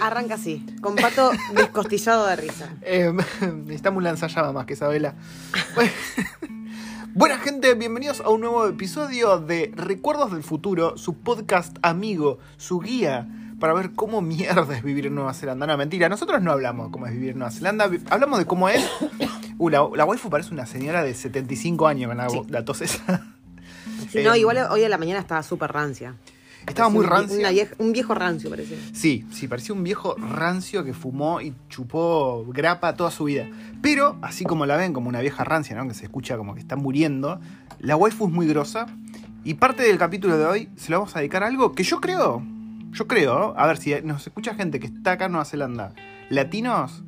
Arranca así, con pato descostillado de risa. Eh, necesitamos un lanzallamas más que Isabela. Buena gente, bienvenidos a un nuevo episodio de Recuerdos del Futuro, su podcast amigo, su guía para ver cómo mierda es vivir en Nueva Zelanda. No, mentira, nosotros no hablamos de cómo es vivir en Nueva Zelanda, hablamos de cómo es... Uh, la, la waifu parece una señora de 75 años con la, Sí. la tos esa. Sí, no, Eh, igual hoy a la mañana estaba súper rancia. Estaba muy vieja- un viejo rancio, parece. Sí, sí, parecía un viejo rancio que fumó y chupó grapa toda su vida. Pero, así como la ven, como una vieja rancia, ¿no? Que se escucha como que está muriendo, la waifu es muy grosa. Y parte del capítulo de hoy se lo vamos a dedicar a algo que yo creo, yo creo, a ver si nos escucha gente que está acá en Nueva Zelanda, latinos,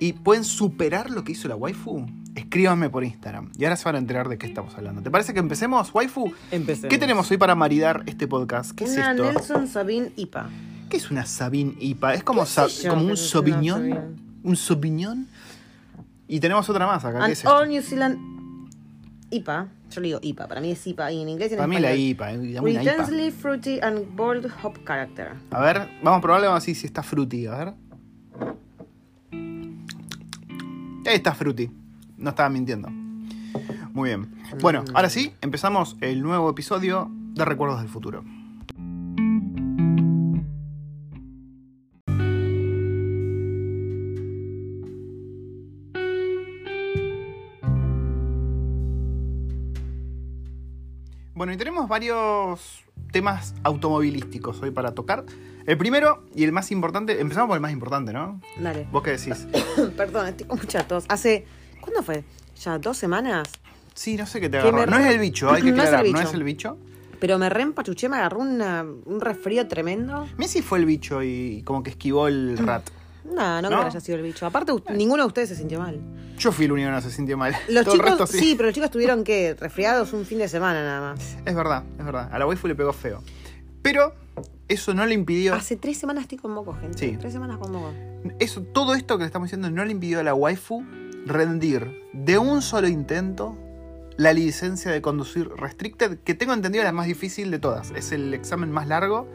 y pueden superar lo que hizo la waifu, escríbanme por Instagram. Y ahora se van a enterar de qué estamos hablando. ¿Te parece que empecemos, waifu? Empecemos. ¿Qué tenemos hoy para maridar este podcast? ¿Qué es Una esto? Nelson Sabine IPA. ¿Qué es una Sabine IPA? Es como, ¿Qué sa- sé yo como un es Sauvignon. Un Sauvignon. Y tenemos otra más acá. ¿Qué es esto? All New Zealand IPA. Yo le digo IPA, para mí es IPA y en inglés y en Para mí la. IPA. eh, With IPA. intensely fruity and bold hop character. A ver, vamos a probarle, vamos a decir si está fruity. A ver. Ahí está fruity. No estaba mintiendo. Muy bien. Bueno, ahora sí, empezamos el nuevo episodio de Recuerdos del Futuro. Bueno, y tenemos varios temas automovilísticos hoy para tocar. El primero y el más importante, empezamos por el más importante, ¿no? Dale. ¿Vos qué decís? Perdón, estoy con mucha tos. Hace. ¿Cuándo fue? ¿Ya dos semanas? Sí, no sé qué te agarró. No es el bicho, hay que No es aclarar, no bicho. es el bicho. Pero me reempachuché, me agarró una- un resfrío tremendo. Messi fue el bicho y como que esquivó el rat. No, no, ¿No? creo que haya sido el bicho. Aparte, u- ninguno de ustedes se sintió mal. Yo fui el único que no se sintió mal. Los Todo chicos, el resto sí. sí. pero los chicos tuvieron que resfriados un fin de semana nada más. Es verdad, es verdad. A la waifu le pegó feo. Pero eso no le impidió. Hace tres semanas estoy con moco, gente. Sí. Tres semanas con moco. Eso, todo esto que le estamos diciendo no le impidió a la waifu rendir de un solo intento la licencia de conducir restricted, que tengo entendido es la más difícil de todas. Es el examen más largo.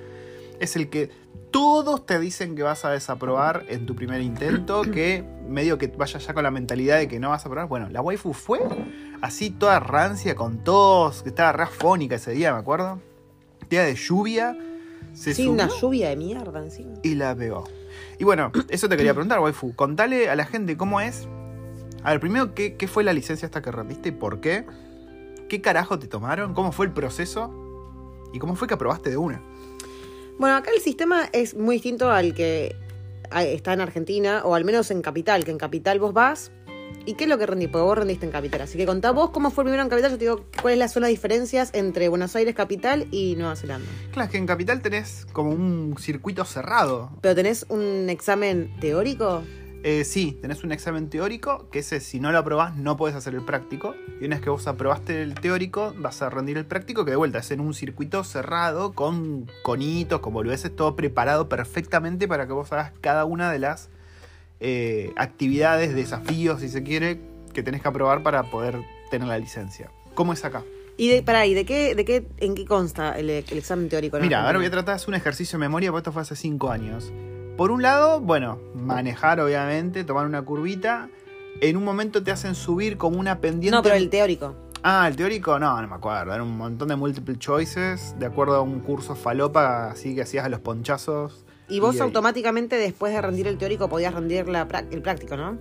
Es el que todos te dicen que vas a desaprobar en tu primer intento, que medio que vayas ya con la mentalidad de que no vas a aprobar. Bueno, la waifu fue así toda rancia, con tos, que estaba rafónica ese día, me acuerdo. Día de lluvia. Se Sí, subió una lluvia de mierda encima. y la pegó. Y bueno, eso te quería preguntar, waifu. Contale a la gente cómo es. A ver, primero, ¿qué, qué fue la licencia hasta que rendiste y por qué? ¿Qué carajo te tomaron? ¿Cómo fue el proceso? ¿Y cómo fue que aprobaste de una? Bueno, acá el sistema es muy distinto al que está en Argentina, o al menos en Capital, que en Capital vos vas. ¿Y qué es lo que rendí? Porque vos rendiste en Capital. Así que contá vos cómo fue primero en Capital. Yo te digo cuáles son las diferencias entre Buenos Aires Capital y Nueva Zelanda. Claro, es que en Capital tenés como un circuito cerrado. Pero tenés un examen teórico. Eh, sí, tenés un examen teórico, que ese si no lo aprobás no podés hacer el práctico. Y una vez que vos aprobaste el teórico, vas a rendir el práctico, que de vuelta es en un circuito cerrado, con conitos, con boludeces, todo preparado perfectamente para que vos hagas cada una de las eh, actividades, desafíos, si se quiere, que tenés que aprobar para poder tener la licencia. ¿Cómo es acá? Y de, pará, ¿y de qué, de qué, en qué consta el, el examen teórico? en Mira, ahora voy a tratar de hacer un ejercicio de memoria, porque esto fue hace 5 años. Por un lado, bueno, manejar obviamente, tomar una curvita. En un momento te hacen subir como una pendiente. No, pero el teórico. Ah, el teórico, no, no me acuerdo. Era un montón de multiple choices, de acuerdo a un curso falopa, así que hacías a los ponchazos. Y vos automáticamente después de rendir el teórico podías rendir la, el práctico, ¿no?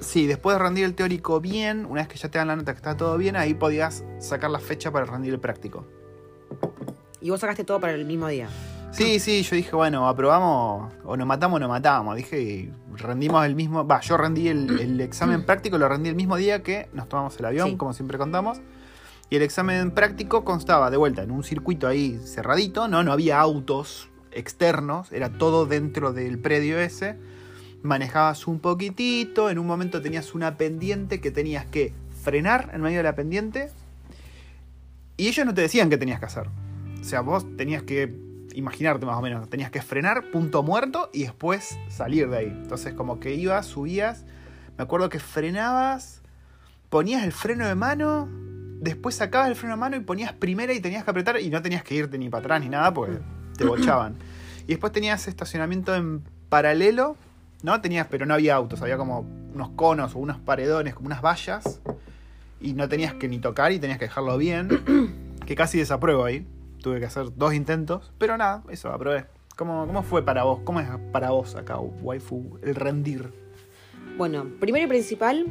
Sí, después de rendir el teórico bien, una vez que ya te dan la nota que está todo bien, ahí podías sacar la fecha para rendir el práctico. Y vos sacaste todo para el mismo día. Sí, sí, yo dije, bueno, aprobamos, o nos matamos o nos matamos. Dije, y rendimos el mismo. Va, yo rendí el, el examen práctico, lo rendí el mismo día que nos tomamos el avión, Sí. como siempre contamos. Y el examen práctico constaba de vuelta en un circuito ahí cerradito, ¿no? No había autos externos, era todo dentro del predio ese. Manejabas un poquitito, en un momento tenías una pendiente que tenías que frenar en medio de la pendiente. Y ellos no te decían qué tenías que hacer. O sea, vos tenías que imaginarte más o menos, tenías que frenar, punto muerto, y después salir de ahí. Entonces, como que ibas, subías. Me acuerdo que frenabas, ponías el freno de mano, después sacabas el freno de mano y ponías primera y tenías que apretar y no tenías que irte ni para atrás ni nada porque te bochaban. Y después tenías estacionamiento en paralelo, ¿no? Tenías, pero no había autos, había como unos conos o unos paredones, como unas vallas, y no tenías que ni tocar y tenías que dejarlo bien, que casi desapruebo ahí. Tuve que hacer dos intentos, pero nada, eso, aprobé. ¿Cómo, ¿Cómo fue para vos? ¿Cómo es para vos acá, waifu, el rendir? Bueno, primero y principal,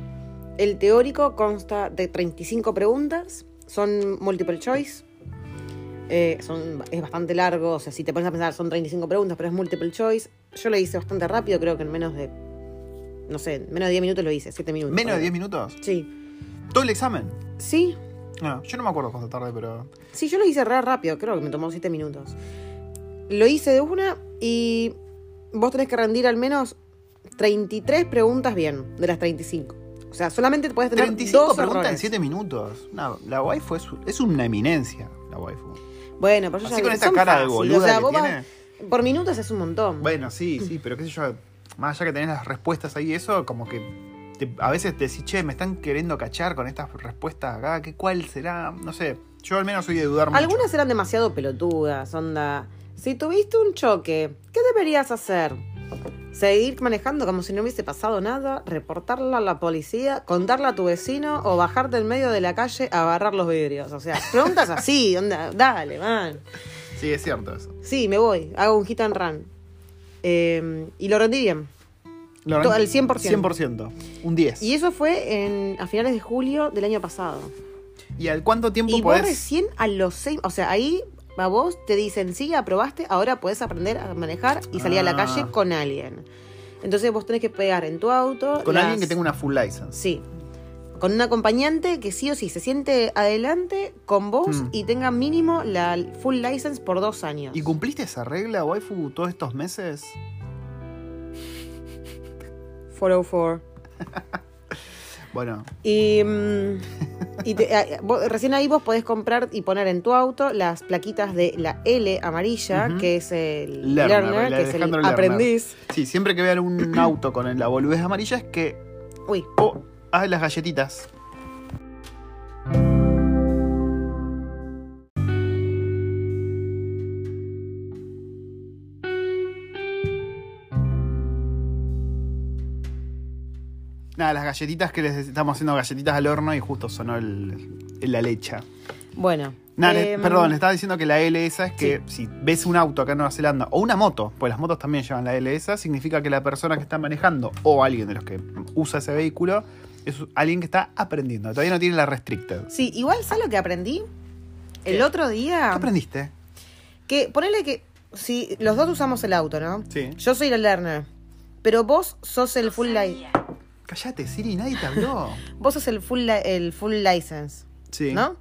el teórico consta de 35 preguntas, son multiple choice. eh, son, es bastante largo, o sea, si te pones a pensar, son 35 preguntas, pero es multiple choice. Yo lo hice bastante rápido, creo que en menos de, no sé, en menos de 10 minutos lo hice, 7 minutos. ¿Menos de ponele. 10 minutos? Sí. ¿Todo el examen? Sí, No, yo no me acuerdo cuánto tardé, pero. Sí, yo lo hice re rápido, creo que me tomó 7 minutos. Lo hice de una y vos tenés que rendir al menos 33 preguntas bien, de las 35. O sea, solamente puedes tener 35 dos preguntas en errores. 7 minutos. No, la waifu es, es una eminencia, la waifu. Bueno, pero yo Así ya con esta cara de boluda o sea, que vos vas- tiene. por minutos es un montón. Bueno, sí, sí, pero qué sé yo, más allá que tenés las respuestas ahí, eso como que te- a veces te decís, che, me están queriendo cachar con estas respuestas acá, ¿qué cuál será? No sé, yo al menos soy de dudar mucho. Algunas eran demasiado pelotudas, onda. Si tuviste un choque, ¿qué deberías hacer? Seguir manejando como si no hubiese pasado nada, reportarla a la policía, contarla a tu vecino o bajarte en medio de la calle a barrar los vidrios. O sea, preguntas así, onda, dale, man. Sí, es cierto eso. Sí, me voy, hago un hit and run. Eh, y lo rendí bien. Lo al 100%. 100%, un 10. Y eso fue en, a finales de julio del año pasado. ¿Y al cuánto tiempo Y vos podés? recién a los seis, o sea, ahí a vos te dicen, sí, aprobaste, ahora puedes aprender a manejar y salir a la Ah. calle con alguien. Entonces vos tenés que pegar en tu auto. Con las- alguien que tenga una full license. Sí. Con un acompañante que sí o sí se siente adelante con vos Hmm. y tenga mínimo la full license por dos años. ¿Y cumpliste esa regla, waifu, todos estos meses? 404. Bueno, Y, mm, y te- vos- recién ahí vos podés comprar y poner en tu auto las plaquitas de la L amarilla, que es el Learner, que es el aprendiz. sí, siempre que vean un auto con la boludez amarilla es que. Uy, Oh, ah, las galletitas. Nada, las galletitas que les estamos haciendo galletitas al horno y justo sonó el, el- la lecha. bueno. Le- em, perdón, le estaba diciendo que la L esa es que si ves un auto acá en Nueva Zelanda o una moto, pues las motos también llevan la L esa, significa que la persona que está manejando o alguien de los que usa ese vehículo es alguien que está aprendiendo. Todavía no tiene la restricted. Sí, igual, ¿sabes lo que aprendí? El otro día. ¿Qué aprendiste? Que ponele que. Si los dos usamos el auto, ¿no? Sí. Yo soy la learner. Pero vos sos el full li- Cállate, Siri, nadie te habló. Vos sos el full, el full license. Sí. ¿No?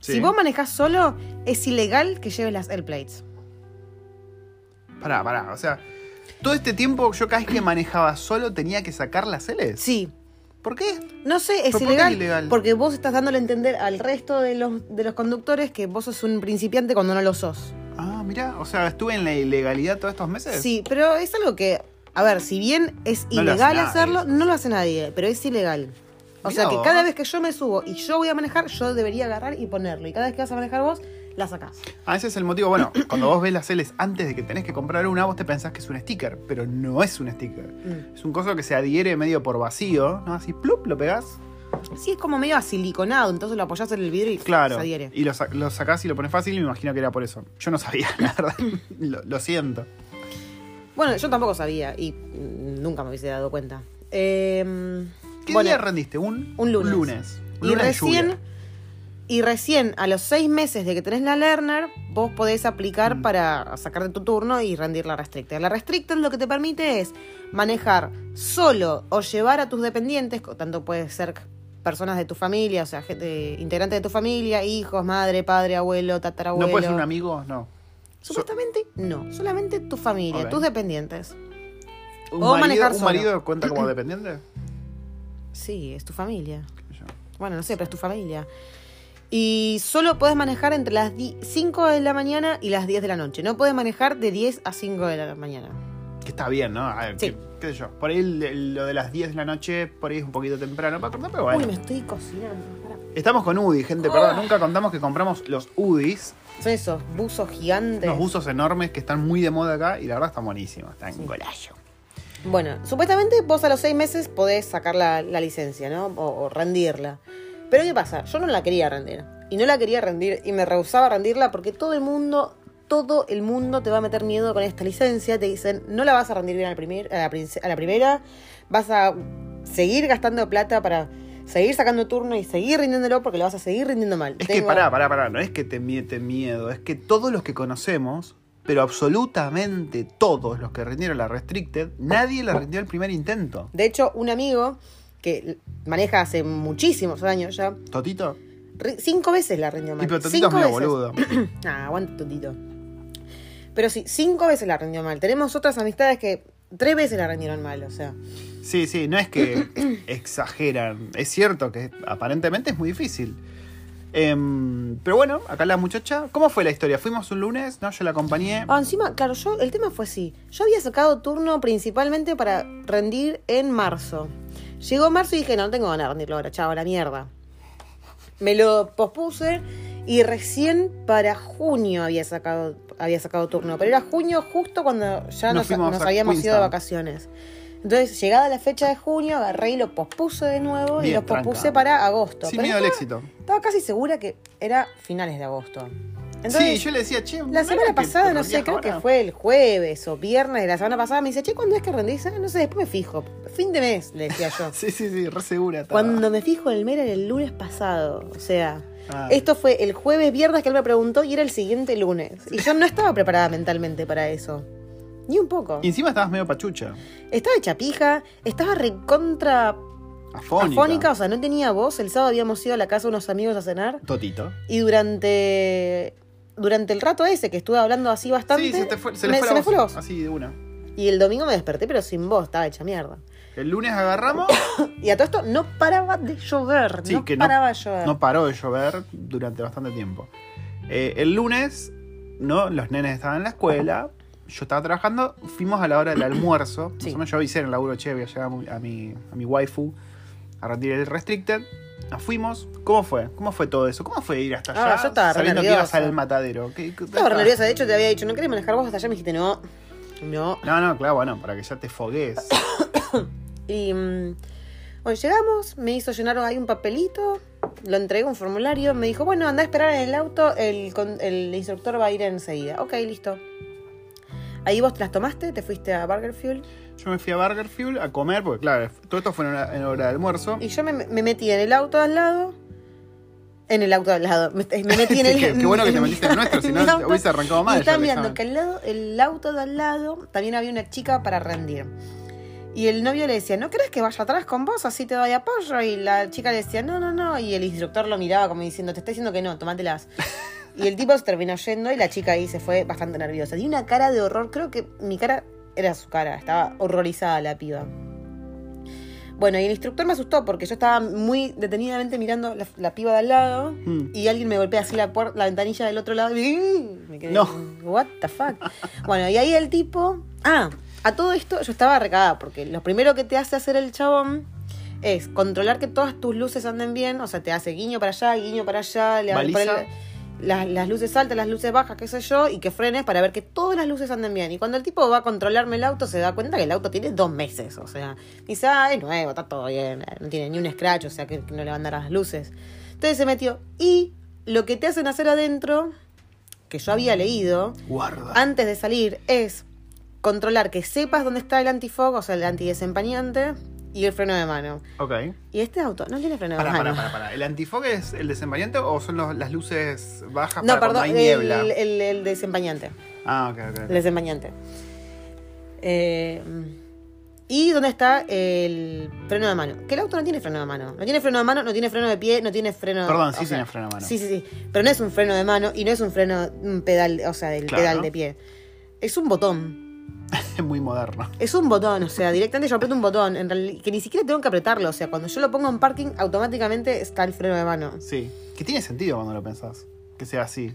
Sí. Si vos manejás solo, es ilegal que lleves las airplates. Pará, pará. O sea, todo este tiempo yo cada vez que manejaba solo tenía que sacar las L's. Sí. ¿Por qué? No sé, es ¿Pero por ilegal, es ilegal? Porque vos estás dándole a entender al resto de los, de los conductores que vos sos un principiante cuando no lo sos. Ah, mira, o sea, estuve en la ilegalidad todos estos meses. Sí, pero es algo que, a ver, si bien es No ilegal nadie. hacerlo, no lo hace nadie, pero es ilegal. O Mirá sea que vos. cada vez que yo me subo y yo voy a manejar, yo debería agarrar y ponerlo. Y cada vez que vas a manejar vos, la sacás. Ah, ese es el motivo. Bueno, cuando vos ves las L's antes de que tenés que comprar una, vos te pensás que es un sticker, pero no es un sticker. Mm. Es un coso que se adhiere medio por vacío, ¿no? Así, plup, lo pegás. Sí, es como medio asiliconado, entonces lo apoyás en el vidrio y Claro. se adhiere. Y lo, sa- lo sacás y lo pones fácil y me imagino que era por eso. Yo no sabía, la verdad. lo, lo siento. Bueno, yo tampoco sabía y nunca me hubiese dado cuenta. Eh, ¿Qué bueno, día rendiste? Un, un lunes. lunes. Un Y lunes recién, lluvia. y recién a los seis meses de que tenés la Learner, vos podés aplicar Mm. para sacar de tu turno y rendir la Restricted. La Restricted lo que te permite es manejar solo o llevar a tus dependientes, tanto puede ser personas de tu familia, o sea, gente, integrantes de tu familia, hijos, madre, padre, abuelo, tatarabuelo. ¿No puede ser un amigo? No. Supuestamente no, solamente tu familia, tus dependientes. ¿Un, O marido, manejar ¿Un solo. marido cuenta como dependiente? Sí, es tu familia. Bueno, no sé, pero es tu familia. Y solo puedes manejar entre las 5 de la mañana y las 10 de la noche. No puedes manejar de 10 a 5 de la mañana. Que está bien, ¿no? Ver, Sí. Qué sé yo. Por ahí lo de las 10 de la noche, por ahí es un poquito temprano para cortar, pero bueno. Uy, me estoy cocinando. Estamos con UDI, gente, perdón. Nunca contamos que compramos los UDIs, Son esos buzos gigantes. unos buzos enormes que están muy de moda acá y la verdad están buenísimos. Están Sí. golayo. Bueno, supuestamente vos a los seis meses podés sacar la, la licencia, ¿no? O, o rendirla. Pero ¿qué pasa? Yo no la quería rendir. Y no la quería rendir y me rehusaba a rendirla porque todo el mundo, todo el mundo te va a meter miedo con esta licencia. Te dicen, no la vas a rendir bien primer, a, la, princ- a la primera, vas a seguir gastando plata para seguir sacando turno y seguir rindiéndolo porque lo vas a seguir rindiendo mal. Es que pará, pará, pará. No es que te miete miedo, es que todos los que conocemos, pero absolutamente todos los que rindieron la Restricted, nadie la rindió el primer intento. De hecho, un amigo que maneja hace muchísimos años ya, ¿Totito? cinco veces la rindió mal. Y pero Totito es Cinco medio veces. boludo. Ah, aguanta Totito. Pero sí, cinco veces la rindió mal. Tenemos otras amistades que tres veces la rindieron mal, o sea. Sí, sí, no es que exageran. Es cierto que aparentemente es muy difícil. Em, pero bueno, acá la muchacha. ¿Cómo fue la historia? Fuimos un lunes, ¿no? Yo la acompañé. Ah, encima, claro, yo, el tema fue así. Yo había sacado turno principalmente para rendir en marzo. Llegó marzo y dije, no, no tengo ganas de rendirlo ahora, chavo, la mierda. Me lo pospuse y recién para junio había sacado, había sacado turno. Pero era junio justo cuando ya Nos habíamos ido de vacaciones. Entonces, llegada la fecha de junio, agarré y lo pospuse de nuevo y lo pospuse tranca. para agosto. Sin Pero miedo al estaba- éxito. Estaba casi segura que era finales de agosto. Entonces, sí, yo le decía, che. ¿no la semana pasada, no sé, creo que fue el jueves o viernes de la semana pasada, me dice, che, ¿cuándo es que rendís? Ah, no sé, después me fijo. Fin de mes, le decía yo. Sí, sí, sí, re segura. estaba. Cuando me fijo el MER era el lunes pasado. O sea, Ah. esto fue el jueves, viernes que él me preguntó y era el siguiente lunes. Y yo no estaba preparada mentalmente para eso. Ni un poco. Y encima estabas medio pachucha. Estaba hecha pija, estaba recontra Afónica. afónica, o sea, no tenía voz. El sábado habíamos ido a la casa de unos amigos a cenar. Totito. Y durante durante el rato ese que estuve hablando así bastante, Sí, se, te fue, se me, fue se la me fue la voz. Así de una. Y el domingo me desperté, pero sin voz, estaba hecha mierda. El lunes agarramos. Y a todo esto no paraba de llover, Sí, no que no, paraba de llover. no paró de llover durante bastante tiempo. Eh, el lunes, ¿no? Los nenes estaban en la escuela. Yo estaba trabajando. Fuimos a la hora del almuerzo. Sí. Más o menos yo avisé en el laburo, che, voy a llegar a mi, a mi, a mi waifu a rendir el Restricted. Nos fuimos. ¿Cómo fue? ¿Cómo fue todo eso? ¿Cómo fue ir hasta Ah, allá yo estaba sabiendo que ibas al matadero? ¿Qué, qué- Estaba nerviosa, de hecho te había dicho, ¿no querés manejar vos hasta allá? Me dijiste, no, no. No, no, claro, bueno, para que ya te fogues. Y mm, llegamos, me hizo llenar ahí un papelito, lo entregué un formulario, me dijo, bueno, anda a esperar en el auto, el, el instructor va a ir enseguida. Ok, listo. Ahí vos te las tomaste, te fuiste a Burger Fuel Yo me fui a Burger Fuel a comer, porque claro, todo esto fue en hora, en hora de almuerzo. y yo me, me metí en el auto de al lado. En el auto de al lado. Me, me metí en el. Qué- qué bueno que te metiste en el nuestro, si no, hubiese arrancado mal Y mirando examen. que al lado, el auto de al lado también había una chica para rendir. Y el novio le decía, ¿no crees que vaya atrás con vos? Así te doy apoyo. Y la chica le decía, no, no, no. Y el instructor lo miraba como diciendo, te estoy diciendo que no, tomátelas. Y el tipo se terminó yendo y la chica ahí se fue bastante nerviosa. Tenía una cara de horror. Creo que mi cara era su cara. Estaba horrorizada la piba. Bueno, y el instructor me asustó porque yo estaba muy detenidamente mirando la, la piba de al lado Mm. y alguien me golpea así la ventanilla del otro lado y me quedé, No. what the fuck. bueno, y ahí el tipo, ah, a todo esto yo estaba recagada porque lo primero que te hace hacer el chabón es controlar que todas tus luces anden bien, o sea, te hace guiño para allá, guiño para allá, le pone las, las luces altas, las luces bajas, qué sé yo, y que frenes para ver que todas las luces anden bien. Y cuando el tipo va a controlarme el auto, se da cuenta que el auto tiene dos meses, o sea, dice, ah, es nuevo, está todo bien, no tiene ni un scratch, o sea, que, que no le van a dar las luces. Entonces se metió. Y lo que te hacen hacer adentro, que yo había leído, Guarda. antes de salir, es controlar que sepas dónde está el antifog, o sea, el antidesempañante, y el freno de mano. Ok. Y este auto no tiene freno de Para, mano. para, para, para. ¿El antifoque es el desempañante o son los- las luces bajas No, para perdón, cuando hay niebla? el, el, el desempañante. Ah, ok, ok. El desempañante. Eh, ¿Y dónde está el freno de mano? Que el auto no tiene freno de mano. No tiene freno de mano, no tiene freno de pie, no tiene freno Perdón, o sí sea, tiene freno de mano. Sí, sí, sí. Pero no es un freno de mano y no es un freno, un pedal, o sea, del Claro. pedal de pie. Es un botón. Es muy moderno. Es un botón, o sea, directamente yo aprieto un botón. En realidad, que ni siquiera tengo que apretarlo. O sea, cuando yo lo pongo en parking, automáticamente está el freno de mano. Sí. Que tiene sentido cuando lo pensás. Que sea así.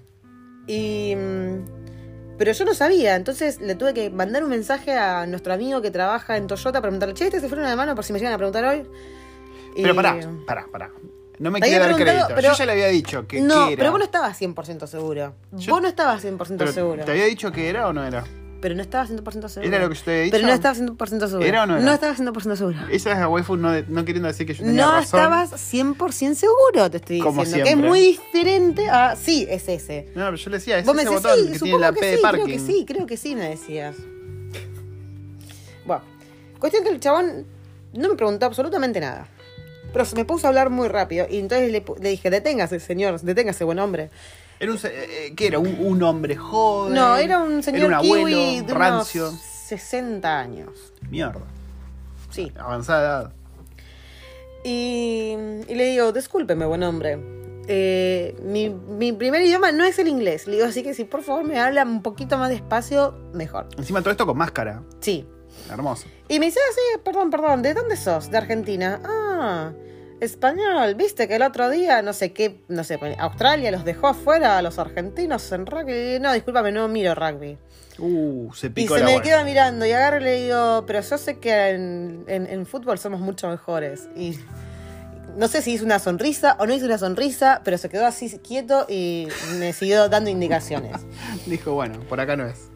Y. mm, Pero yo no sabía, entonces le tuve que mandar un mensaje a nuestro amigo que trabaja en Toyota para preguntarle, che, ¿este es el freno de mano por si me llegan a preguntar hoy? Pero Y- pará, pará, pará. No me quiere dar crédito. pero- Yo ya le había dicho que No, que era. pero vos no estabas 100% seguro. Yo- vos no estabas 100% Pero, seguro. ¿Te había dicho que era o no era? Pero no estaba 100% segura. ¿Era lo que yo te había dicho? Pero no estaba 100% segura. ¿Era o no era? No estaba 100% segura. Esa es la waifu no, de- no queriendo decir que yo tenía No razón. estabas 100% seguro, te estoy Como diciendo. Que es siempre. muy diferente a. Sí, es ese. No, pero yo le decía, es Vos me ese decís, botón sí, que tiene la que P de sí, parking. creo que sí, creo que sí, me decías. Bueno, cuestión que el chabón no me preguntó absolutamente nada. Pero se me puso a hablar muy rápido y entonces le dije, deténgase, señor, deténgase, buen hombre. Era un, se- eh, ¿Qué era? ¿Un, un hombre joven? No, era un señor Era un abuelo, kiwi de rancio. unos 60 años. Mierda. Sí. Avanzada edad. Y, y le digo, discúlpeme, buen hombre. Eh, mi, mi primer idioma no es el inglés. Le digo, así que si por favor me habla un poquito más despacio, mejor. Encima todo esto con máscara. Sí. Hermoso. Y me dice, ah, sí, perdón, perdón, ¿de dónde sos? De Argentina. Ah, español. Viste que el otro día, no sé qué, no sé, Australia los dejó afuera a los argentinos en rugby. No, discúlpame, no miro rugby. Uh, se Y picó se la me bola. queda mirando y agarro y le digo, pero yo sé que en, en- en fútbol somos mucho mejores. Y no sé si hizo una sonrisa o no hizo una sonrisa, pero se quedó así quieto y me siguió dando indicaciones. Dijo, bueno, por acá no es.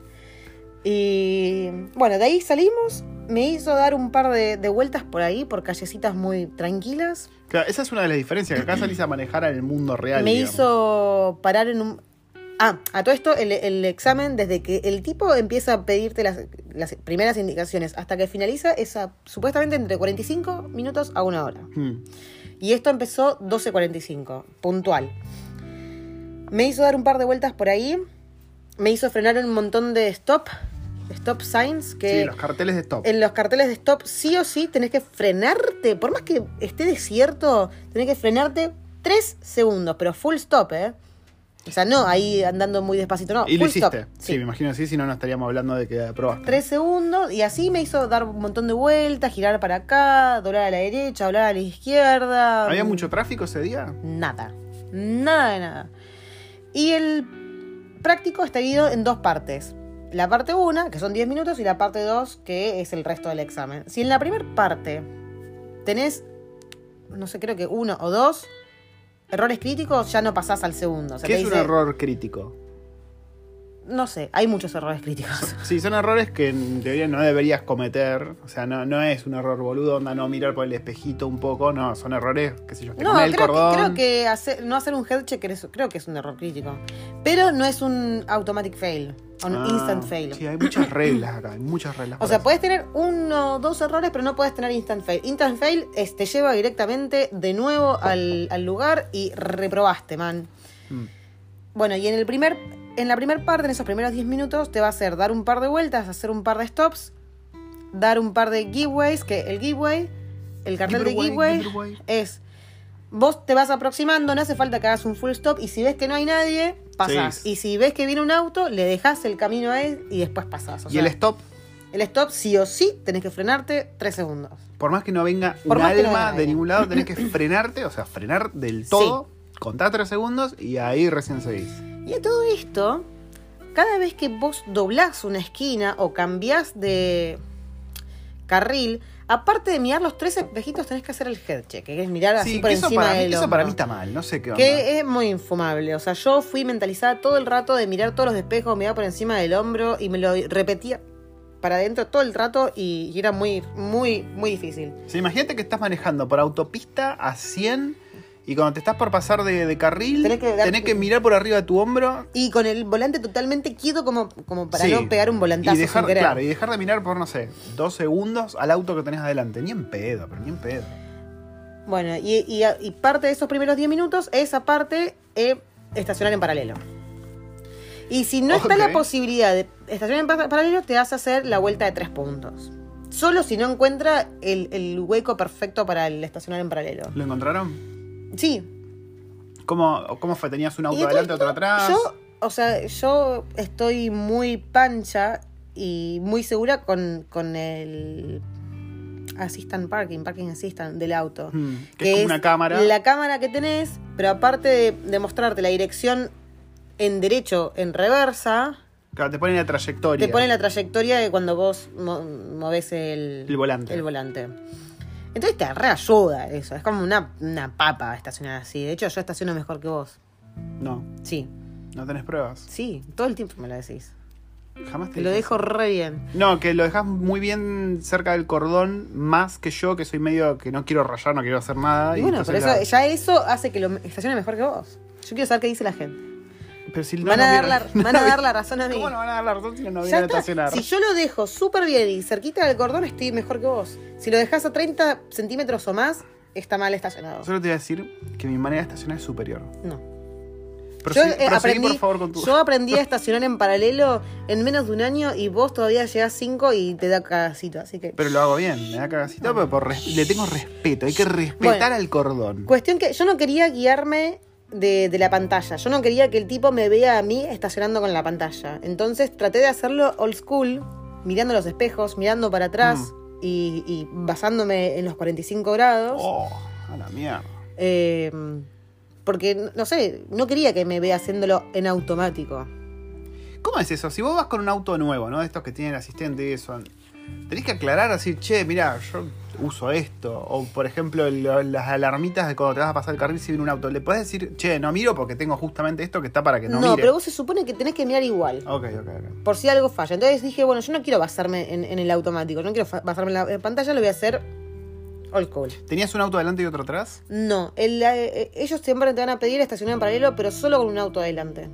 Y bueno, de ahí salimos. Me hizo dar un par de, de vueltas por ahí, por callecitas muy tranquilas. Claro, esa es una de las diferencias, que acá salís a manejar en el mundo real. me digamos. hizo parar en un... Ah, a todo esto, el, el examen, desde que el tipo empieza a pedirte las, las primeras indicaciones hasta que finaliza, es a- supuestamente entre 45 minutos a una hora. Hmm. Y esto empezó 12.45, puntual. Me hizo dar un par de vueltas por ahí. Me hizo frenar un montón de stop, stop signs, que Sí, los carteles de stop. en los carteles de stop sí o sí tenés que frenarte. Por más que esté desierto, tenés que frenarte 3 segundos, pero full stop, ¿eh? O sea, no ahí andando muy despacito, no. y lo full stop. hiciste. Sí. Sí. me imagino así, si no, no estaríamos hablando de que aprobaste. Tres segundos y así me hizo dar un montón de vueltas, girar para acá, doblar a la derecha, doblar a la izquierda. ¿Había mucho tráfico ese día? Nada. Nada de nada. Y el práctico está dividido en dos partes. La parte 1, que son 10 minutos, y la parte 2, que es el resto del examen. Si en la primera parte tenés, no sé, creo que uno o dos errores críticos, ya no pasás al segundo. O sea, ¿Qué es un error crítico? No sé, hay muchos errores críticos. Sí, son errores que en teoría no deberías cometer. O sea, no, no es un error boludo, onda no mirar por el espejito un poco. No, son errores, qué sé yo, te No, el creo que, creo que hacer- no hacer un head check creo que es un error crítico. Pero no es un automatic fail, o un Ah, instant fail. Sí, hay muchas reglas acá, hay muchas reglas. O sea, puedes tener uno o dos errores, pero no puedes tener instant fail. Instant fail es, te lleva directamente de nuevo al, al lugar y reprobaste, man. Mm. Bueno, y en el primer, en la primera parte, en esos primeros 10 minutos, te va a hacer dar un par de vueltas, hacer un par de stops, dar un par de giveaways, que el giveaway, el cartel de Giveaway, es vos te vas aproximando, no hace falta que hagas un full stop y si ves que no hay nadie, pasás. Sí. Y si ves que viene un auto, le dejas el camino a él y después pasás. O Y sea, el stop, el stop sí o sí tenés que frenarte 3 segundos. por más que no venga Por un no de ningún lado, tenés que frenarte, o sea, frenar del todo, contar tres segundos y ahí recién seguís. Y a todo esto, cada vez que vos doblás una esquina o cambiás de carril, aparte de mirar los tres espejitos, tenés que hacer el head check, que es mirar así Sí, por encima para mí, del eso para mí está mal, no sé qué onda. Que es muy infumable. O sea, yo fui mentalizada todo el rato de mirar todos los espejos, mirar por encima del hombro y me lo repetía para adentro todo el rato y, y era muy, muy, muy difícil. Sea, imagínate que estás manejando por autopista a 100 y cuando te estás por pasar de, de carril, Tenés tenés que mirar por arriba de tu hombro Y con el volante totalmente quieto como, como para Sí. no pegar un volantazo y dejar, sin querer. claro, y dejar de mirar por, no sé, dos segundos al auto que tenés adelante. Ni en pedo, pero ni en pedo. Bueno, y, y- y parte de esos primeros 10 minutos, esa parte es estacionar en paralelo. Y si no está la posibilidad de estacionar en pa- paralelo, te vas a hacer la vuelta de tres puntos. Solo si no encuentra el, el hueco perfecto para el estacionar en paralelo. ¿Lo encontraron? Sí. ¿Cómo, cómo fue? ¿Tenías un auto adelante, otro atrás? Yo, o sea, yo estoy muy pancha y muy segura con, con el assistant parking, parking assistant del auto. Hmm, que es como una cámara. La cámara que tenés, pero aparte de, de mostrarte la dirección en derecho, en reversa, Claro, te pone la trayectoria. te pone la trayectoria de cuando vos mo- movés el, El volante. el volante. Entonces te reayuda eso. Es como una, una papa estacionar así. De hecho, yo estaciono mejor que vos. No, Sí, no tenés pruebas. sí, todo el tiempo me lo decís. Jamás te Te lo dejo re bien. No, que lo dejas muy bien cerca del cordón, más que yo, que soy medio que no quiero rayar, no quiero hacer nada. Y bueno, pero eso, la- ya eso hace que lo estacione mejor que vos. Yo quiero saber qué dice la gente. Pero si no van, a dar la, van a dar la razón a mí. ¿Cómo no van a dar la razón si no vienen a estacionar? Si yo lo dejo súper bien y cerquita del cordón, estoy mejor que vos. Si lo dejas a 30 centímetros o más, está mal estacionado. Solo te voy a decir que mi manera de estacionar es superior. No. Yo, eh, proseguí, aprendí, por favor, con tu... yo aprendí a estacionar en paralelo en menos de un año y vos todavía llegas 5 y te da cagacito. Así que. Pero lo hago bien, me da cagacito, pero por res- le tengo respeto. Hay que respetar Bueno. al cordón. Cuestión que yo no quería guiarme de, de la pantalla. Yo no quería que el tipo me vea a mí estacionando con la pantalla. Entonces traté de hacerlo old school, mirando los espejos, mirando para atrás Mm. y, y basándome en los 45 grados. Oh, a la mierda. Eh, porque, no sé, no quería que me vea haciéndolo en automático. ¿Cómo es eso? Si vos vas con un auto nuevo, ¿no? De estos que tienen asistente y eso, tenés que aclarar, decir, che, mira, yo uso esto. O, por ejemplo, lo- las alarmitas de cuando te vas a pasar el carril si viene un auto. Le podés decir, che, no miro porque tengo justamente esto que está para que no, No, mire. pero vos se supone que tenés que mirar igual. Ok, ok, ok. Por si algo falla. Entonces dije, bueno, yo no quiero basarme en, en el automático. No quiero basarme en la en pantalla, lo voy a hacer old school. ¿Tenías un auto adelante y otro atrás? No, el, eh, ellos siempre te van a pedir estacionar en paralelo, pero solo con un auto adelante.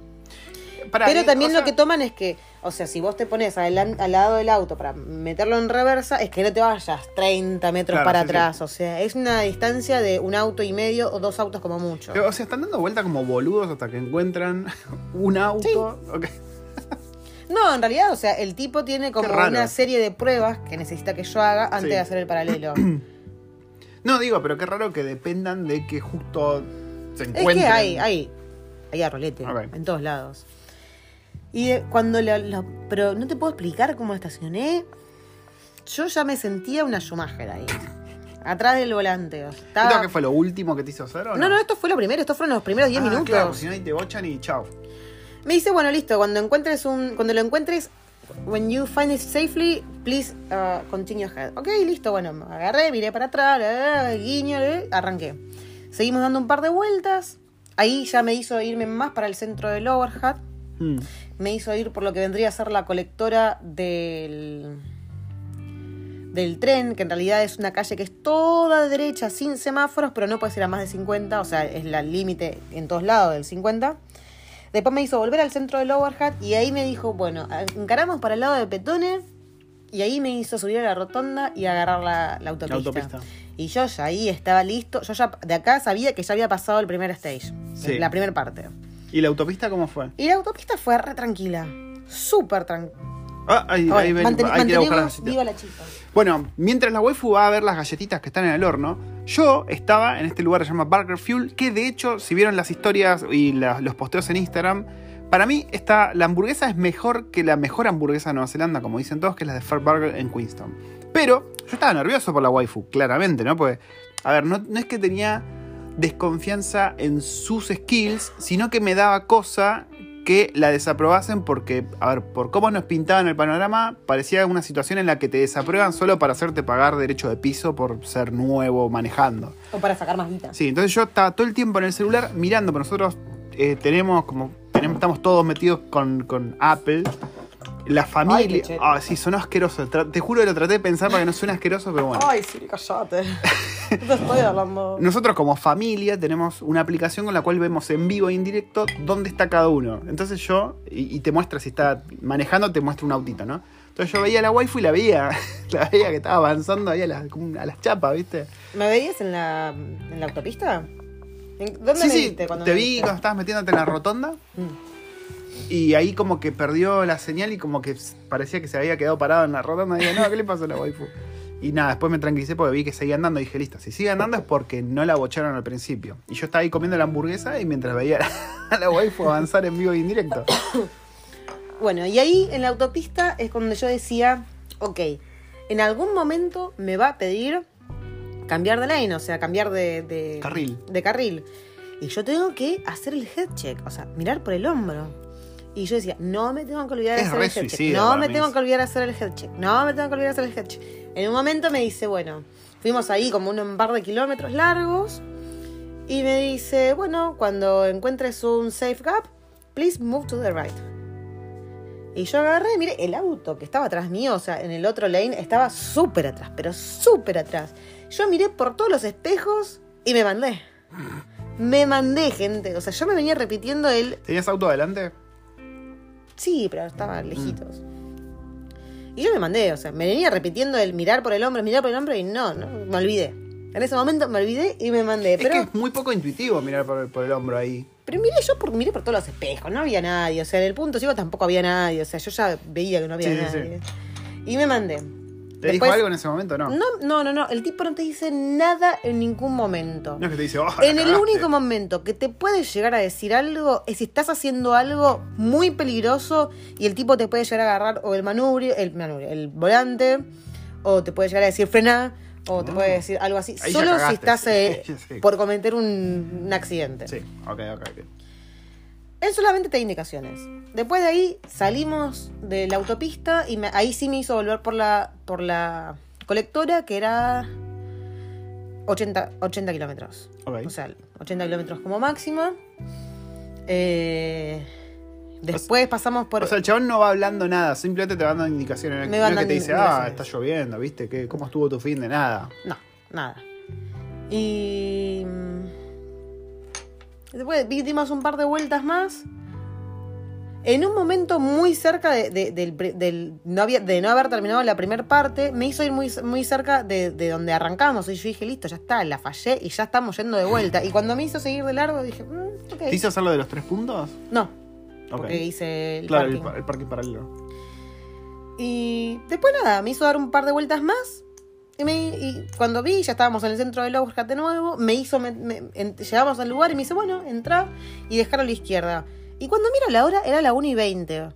Pero también lo sea, que toman es que, o sea, si vos te pones al lado del auto para meterlo en reversa, es que no te vayas 30 metros Claro, para sí, sí. atrás. O sea, es una distancia de un auto y medio o dos autos como mucho. O sea, están dando vuelta como boludos hasta que encuentran un auto. No, en realidad, o sea, el tipo tiene como una serie de pruebas que necesita que yo haga antes de hacer el paralelo. No, digo, pero qué raro que dependan de que justo se es encuentren. que hay, hay, hay arrolete Ok. en todos lados. Y de- cuando lo, lo- Pero no te puedo explicar cómo estacioné. Yo ya me sentía una Schumacher ahí. Atrás del volante. estaba- ¿Esto que fue lo último que te hizo hacer o no? No, no, esto fue lo primero. Estos fueron los primeros 10 Ah, minutos. Claro, si no ahí te bochan y chao. Me dice, bueno, listo, cuando encuentres un. Cuando lo encuentres. When you find it safely, please uh, continue ahead. Ok, listo, bueno, me agarré, miré para atrás, eh, guiño, eh, arranqué. Seguimos dando un par de vueltas. Ahí ya me hizo irme más para el centro del overhead. Hmm. Me hizo ir por lo que vendría a ser la colectora del. del tren, que en realidad es una calle que es toda derecha, sin semáforos, pero no puede ser a más de 50, o sea, es la límite en todos lados del 50. Después me hizo volver al centro del overhead y ahí me dijo, bueno, encaramos para el lado de Petone y ahí me hizo subir a la rotonda y agarrar la, la autopista. La autopista. Y yo ya ahí estaba listo, yo ya de acá sabía que ya había pasado el primer stage, Sí. la primera parte. ¿Y la autopista cómo fue? Y la autopista fue re tranquila, súper tranquila. Ah, ahí, ahí ven, hay que buscar viva la chispa. Bueno, mientras la waifu va a ver las galletitas que están en el horno, yo estaba en este lugar que se llama Burger Fuel, que de hecho, si vieron las historias y la- los posteos en Instagram, para mí esta, la hamburguesa es mejor que la mejor hamburguesa de Nueva Zelanda, como dicen todos, que es la de Fair Burger en Queenstown. Pero yo estaba nervioso por la waifu, claramente, ¿no? Porque, a ver, no, no es que tenía desconfianza en sus skills, sino que me daba cosa que la desaprobasen porque, a ver, por cómo nos pintaban el panorama, parecía una situación en la que te desaprueban solo para hacerte pagar derecho de piso por ser nuevo manejando. O para sacar más guita. Sí, entonces yo estaba todo el tiempo en el celular mirando, pero nosotros eh, tenemos como, tenemos, estamos todos metidos con, con Apple. La familia. Ah, sí, sonó asqueroso. Tra- te juro que lo traté de pensar para que no suene asqueroso, pero bueno. Ay, Siri, callate. no te estoy hablando. Nosotros como familia tenemos una aplicación con la cual vemos en vivo e en directo dónde está cada uno. Entonces yo, y, y te muestra si está manejando, te muestra un autito, ¿no? Entonces yo veía a la waifu y la veía, la veía que estaba avanzando ahí a las, a las chapas, ¿viste? ¿Me veías en la, en la autopista? ¿En- ¿Dónde Sí, me sí, viste cuando te me vi viste? cuando estabas metiéndote en la rotonda Mm. Y ahí como que perdió la señal y como que parecía que se había quedado parado en la rotonda. Y digo, no, ¿qué le pasó a la waifu? Y nada, después me tranquilicé porque vi que seguía andando y dije, listo, si sigue andando es porque no la bocharon al principio. Y yo estaba ahí comiendo la hamburguesa y mientras veía a la waifu avanzar en vivo y en directo. Bueno, y ahí en la autopista es cuando yo decía, ok, en algún momento me va a pedir cambiar de lane, o sea, cambiar de, de Carril. De carril. Y yo tengo que hacer el head check, o sea, mirar por el hombro. Y yo decía, no me tengo que olvidar de hacer el head check. No me tengo que olvidar de hacer el head check. No me tengo que olvidar de hacer el head check. En un momento me dice, bueno, fuimos ahí como un par de kilómetros largos. Y me dice, bueno, cuando encuentres un safe gap, please move to the right. Y yo agarré, mire, el auto que estaba atrás mío, o sea, en el otro lane, estaba súper atrás, pero súper atrás. Yo miré por todos los espejos y me mandé. Me mandé, gente. O sea, yo me venía repitiendo el. ¿Tenías auto adelante? Sí, pero estaba lejitos. Y yo me mandé, o sea, me venía repitiendo el mirar por el hombro, mirar por el hombro y no, no, me olvidé. En ese momento me olvidé y me mandé. Pero, Es que es muy poco intuitivo mirar por, por el hombro ahí. pero miré yo por, miré por todos los espejos, no había nadie. O sea, en el punto ciego tampoco había nadie. O sea, yo ya veía que no había Sí, sí, nadie. Y me mandé. ¿Te dijo Después- algo en ese momento? No. No, no, no, no. El tipo no te dice nada en ningún momento. No es que te dice, oh, En el cagaste". único momento que te puede llegar a decir algo es si estás haciendo algo muy peligroso y el tipo te puede llegar a agarrar o el manubrio, el manubrio, el volante, o te puede llegar a decir frena, o te puede decir algo así. Ahí Solo si estás eh, sí. por cometer un, un accidente. Sí, ok, ok, ok. Él solamente te da indicaciones. Después de ahí salimos de la autopista y me- ahí sí me hizo volver por la, por la colectora, que era 80, 80 kilómetros. O sea, 80 kilómetros como máximo. Eh, después pasamos por... O sea, el chabón no va hablando nada, simplemente te va dando indicaciones. Me no es que te dice, ah, está lloviendo, ¿viste? ¿Qué, ¿Cómo estuvo tu fin de nada? No, nada. Y... Después dimos un par de vueltas más. En un momento muy cerca de, de- del, no había, de no haber terminado la primera parte, me hizo ir muy, muy cerca de, de donde arrancamos. Y yo dije, listo, ya está, la fallé y ya estamos yendo de vuelta. Y cuando me hizo seguir de largo, dije, mm, ok. ¿Te hizo hacer lo de los tres puntos? No, Ok. porque hice el claro, parking. el, el parking paralelo. Y después nada, me hizo dar un par de vueltas más. Y, me- y cuando vi, ya estábamos en el centro del Overcat de nuevo, me hizo, me- me- en- llegamos al lugar y me dice, bueno, entra y dejar a la izquierda. Y cuando miro la hora, era la 1 y 20. O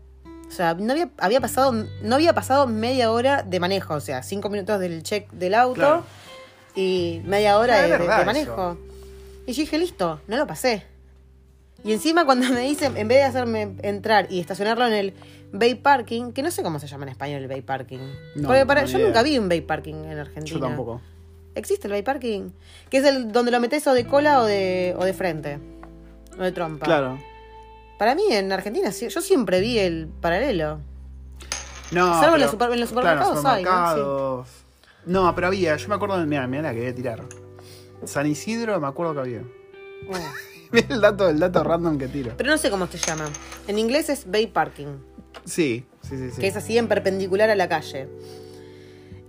sea, no había, había pasado, no había pasado media hora de manejo, o sea, cinco minutos del check del auto Claro. y media hora Ah, de, de- de manejo. Y yo dije, listo, no lo pasé. Y encima cuando me dicen, en vez de hacerme entrar y estacionarlo en el Bay Parking, que no sé cómo se llama en español el Bay Parking. No, Porque para, no, yo idea. nunca vi un Bay Parking en Argentina. Yo tampoco. ¿Existe el Bay Parking? Que es el donde lo metes o de cola o de, o de frente. O de trompa. Claro. Para mí en Argentina yo siempre vi el paralelo. No, Salvo en los super- en los supermercados claro, hay, ¿no? ¿no? pero había, yo me acuerdo de, mira, mira la que voy a tirar. San Isidro, me acuerdo que había. Oh. Mira el dato, el dato random que tiro. Pero no sé cómo se llama. En inglés es Bay Parking. Sí, sí, sí, sí. que es así en perpendicular a la calle.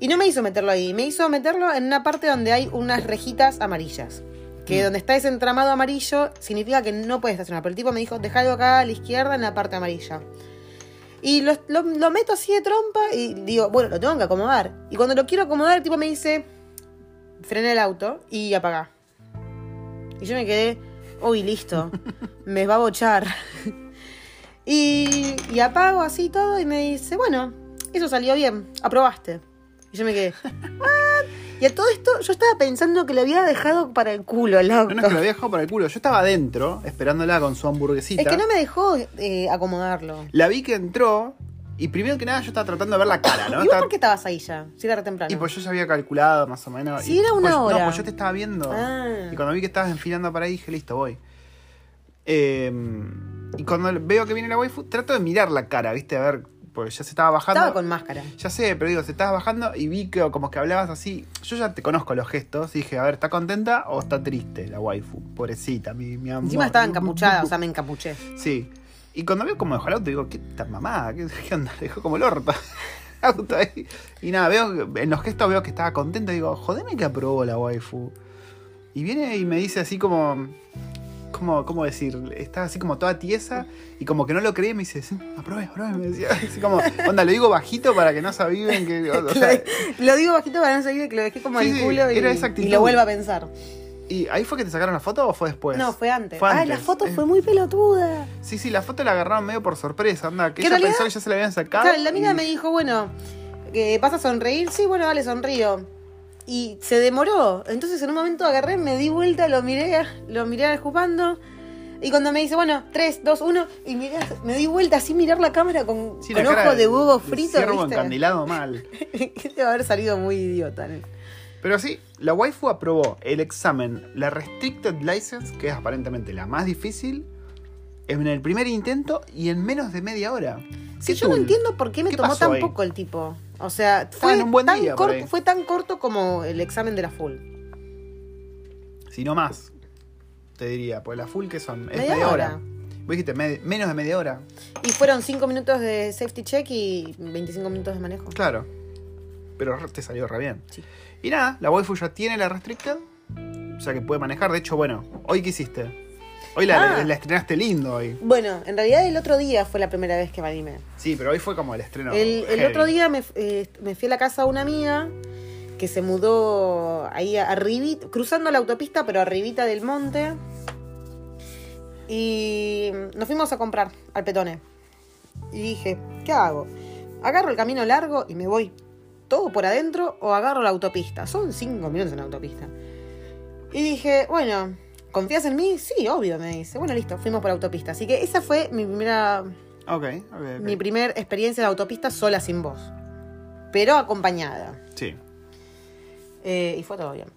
Y no me hizo meterlo ahí, me hizo meterlo en una parte donde hay unas rejitas amarillas. Que Mm. donde está ese entramado amarillo significa que no puedes estacionar. Pero el tipo me dijo, dejalo acá a la izquierda en la parte amarilla. Y lo, lo- lo meto así de trompa y digo, bueno, lo tengo que acomodar. Y cuando lo quiero acomodar, el tipo me dice, frena el auto y apaga. Y yo me quedé, uy, listo, me va a bochar. Y, y apago así todo y me dice, bueno, eso salió bien, aprobaste. Y yo me quedé, "What?". Y a todo esto yo estaba pensando que lo había dejado para el culo, loco. No, no es que lo había dejado para el culo. Yo estaba adentro, esperándola con su hamburguesita. Es que no me dejó eh, acomodarlo. La vi que entró y primero que nada yo estaba tratando de ver la cara, ¿no? ¿Y vos Estaba- por qué estabas ahí ya? Si era re temprano. Y pues yo ya había calculado más o menos. Sí, y era una pues- hora. No, pues yo te estaba viendo. Ah. Y cuando vi que estabas enfilando para ahí, dije, listo, voy. Eh, y cuando veo que viene la waifu, trato de mirar la cara, ¿viste? A ver, porque ya se estaba bajando. Estaba con máscara. Ya sé, pero digo, se estabas bajando y vi que como que hablabas así. Yo ya te conozco los gestos. y Dije, a ver, ¿está contenta o está triste la waifu? Pobrecita, mi, mi amor. Encima estaba encapuchada, o sea, me encapuché. Sí. Y cuando veo cómo dejó el auto, digo, ¿qué tan mamada? ¿Qué, qué onda? Dejó como el orto. auto ahí. Y nada, veo, en los gestos veo que estaba contenta. Digo, jodeme que aprobó la waifu. Y viene y me dice así como. como ¿Cómo decir? Está así como toda tiesa y como que no lo creía. Me dice, sí, aprobé, aprobé. Me decía, así como, onda, lo digo bajito para que no se aviven. Que, o sea, lo digo bajito para no seguir que lo dejé como Sí, el sí, culo y, y lo vuelvo a pensar. ¿Y ahí fue que te sacaron la foto o fue después? no, fue antes. Fue Ay, la antes. foto Eh, fue muy pelotuda. Sí, sí, la foto la agarraron medio por sorpresa, anda. Que ella realidad- pensó que ya se la habían sacado. Claro, la y- me dijo, bueno, que ¿vas a sonreír? Sí, bueno, dale, sonrío. Y se demoró. Entonces en un momento agarré, me di vuelta, lo miré, lo miré jugando. Y cuando me dice, bueno, 3, 2, 1, y miré, me di vuelta así mirar la cámara con, Sí, con la ojo de huevo frito, Ciervo encandilado mal. debe haber salido muy idiota. ¿no? Pero sí, la waifu aprobó el examen, la Restricted License, que es aparentemente la más difícil, en el primer intento y en menos de media hora. Si ¿Qué yo no entiendo por qué me ¿Qué tomó tan ahí? poco el tipo. O sea, fue, en un buen tan día corto, ahí. fue tan corto como el examen de la full. Si no más, te diría. Pues la full que son. Es Media media, hora. hora. Vos dijiste me- menos de media hora. Y fueron 5 minutos de safety check y 25 minutos de manejo. Claro. Pero te salió re bien. Sí. Y nada, la waifu ya tiene la restricted. O sea que puede manejar. De hecho, bueno, ¿hoy qué hiciste? Hoy la, Ah. la estrenaste lindo hoy. Bueno, en realidad el otro día fue la primera vez que me animé. Sí, pero hoy fue como el estreno. el, otro día me, eh, me fui a la casa de una amiga que se mudó ahí arribita, cruzando la autopista, pero arribita del monte. Y nos fuimos a comprar al petone. Y dije, ¿qué hago? ¿Agarro el camino largo y me voy todo por adentro o agarro la autopista? Son cinco minutos en la autopista. Y dije, bueno, ¿confías en mí? Sí, obvio, me dice. Bueno, listo, fuimos por autopista. Así que esa fue mi primera Ok, ok, ok. mi primer experiencia de autopista sola sin voz. Pero acompañada. Sí. Eh, y fue todo bien.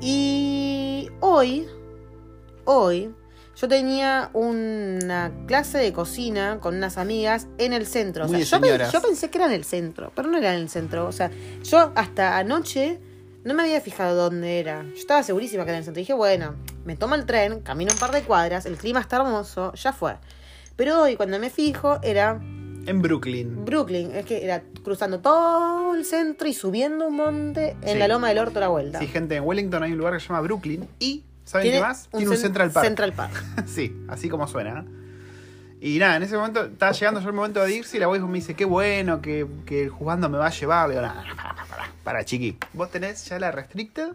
Y hoy, hoy, yo tenía una clase de cocina con unas amigas en el centro. O sea, yo, pe- señoras. yo pensé que era en el centro, pero no era en el centro. O sea, yo hasta anoche no me había fijado dónde era. Yo estaba segurísima que era en el centro. Y dije, bueno, me tomo el tren, camino un par de cuadras, el clima está hermoso, ya fue. Pero hoy, cuando me fijo, era En Brooklyn. Brooklyn, es que era cruzando todo el centro y subiendo un monte en Sí. la loma del orto a la vuelta. Sí, gente, en Wellington hay un lugar que se llama Brooklyn. Y, ¿saben qué más? Tiene un cen- Central Park. Central Park. sí, así como suena. Y nada, en ese momento estaba llegando yo el momento de irse y la waifu me dice, qué bueno que, que el juzgando me va a llevar. Le digo, nada, para, para, para, para, chiqui. ¿Vos tenés ya la restricted?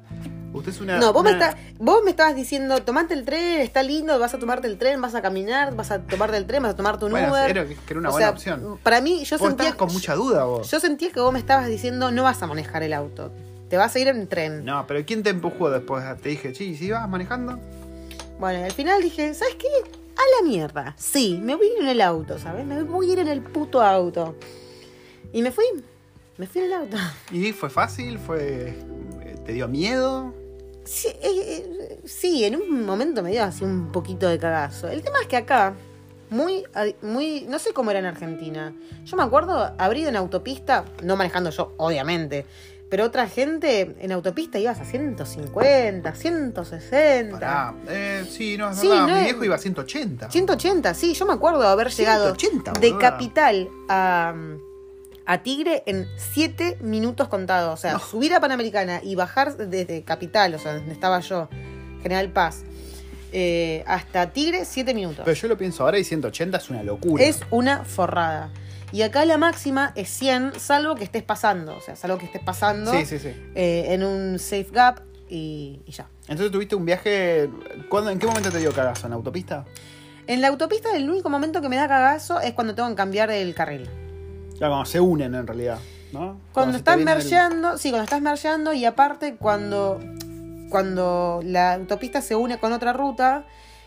Usted es una... No, vos me, está- vos me estabas diciendo, tomate el tren, está lindo, vas a tomarte el tren, vas a caminar, vas a tomarte el tren, vas a tomarte un Bueno, Uber. era que- que era una O buena sea, opción. Para mí, yo Vos sentía, estabas con mucha duda vos. yo sentía que vos me estabas diciendo, no vas a manejar el auto, te vas a ir en tren. No, pero ¿quién te empujó después? Te dije, sí, ¿sí vas manejando? Bueno, al final dije, ¿sabes qué? A la mierda. Sí, me voy a ir en el auto, ¿sabes? Me voy a ir en el puto auto. Y me fui. Me fui en el auto. ¿Y fue fácil? ¿Fue... ¿Te dio miedo? Sí, eh, eh, sí, en un momento me dio así un poquito de cagazo. El tema es que acá, muy, muy, no sé cómo era en Argentina. Yo me acuerdo haber ido en autopista, no manejando yo, obviamente, pero otra gente en autopista ibas a 150, 160. Pará. Eh, sí, no, es Sí, verdad. no Mi es- viejo iba a 180. 180, sí, yo me acuerdo de haber llegado 180, de. Capital a, a Tigre en 7 minutos contados. O sea, No. subir a Panamericana y bajar desde Capital, o sea, donde estaba yo, General Paz, eh, hasta Tigre, 7 minutos. Pero yo lo pienso ahora y 180 es una locura. Es una forrada. Y acá la máxima es 100, salvo que estés pasando. O sea, salvo que estés pasando Sí, sí, sí. eh, en un safe gap y, y ya. Entonces tuviste un viaje. ¿cuándo, ¿En qué momento te dio cagazo? ¿En la autopista? En la autopista, el único momento que me da cagazo es cuando tengo que cambiar el carril. Claro, cuando se unen en realidad, ¿no? Cuando estás el- mergeando, sí, cuando estás mergeando y aparte cuando, cuando la autopista se une con otra ruta,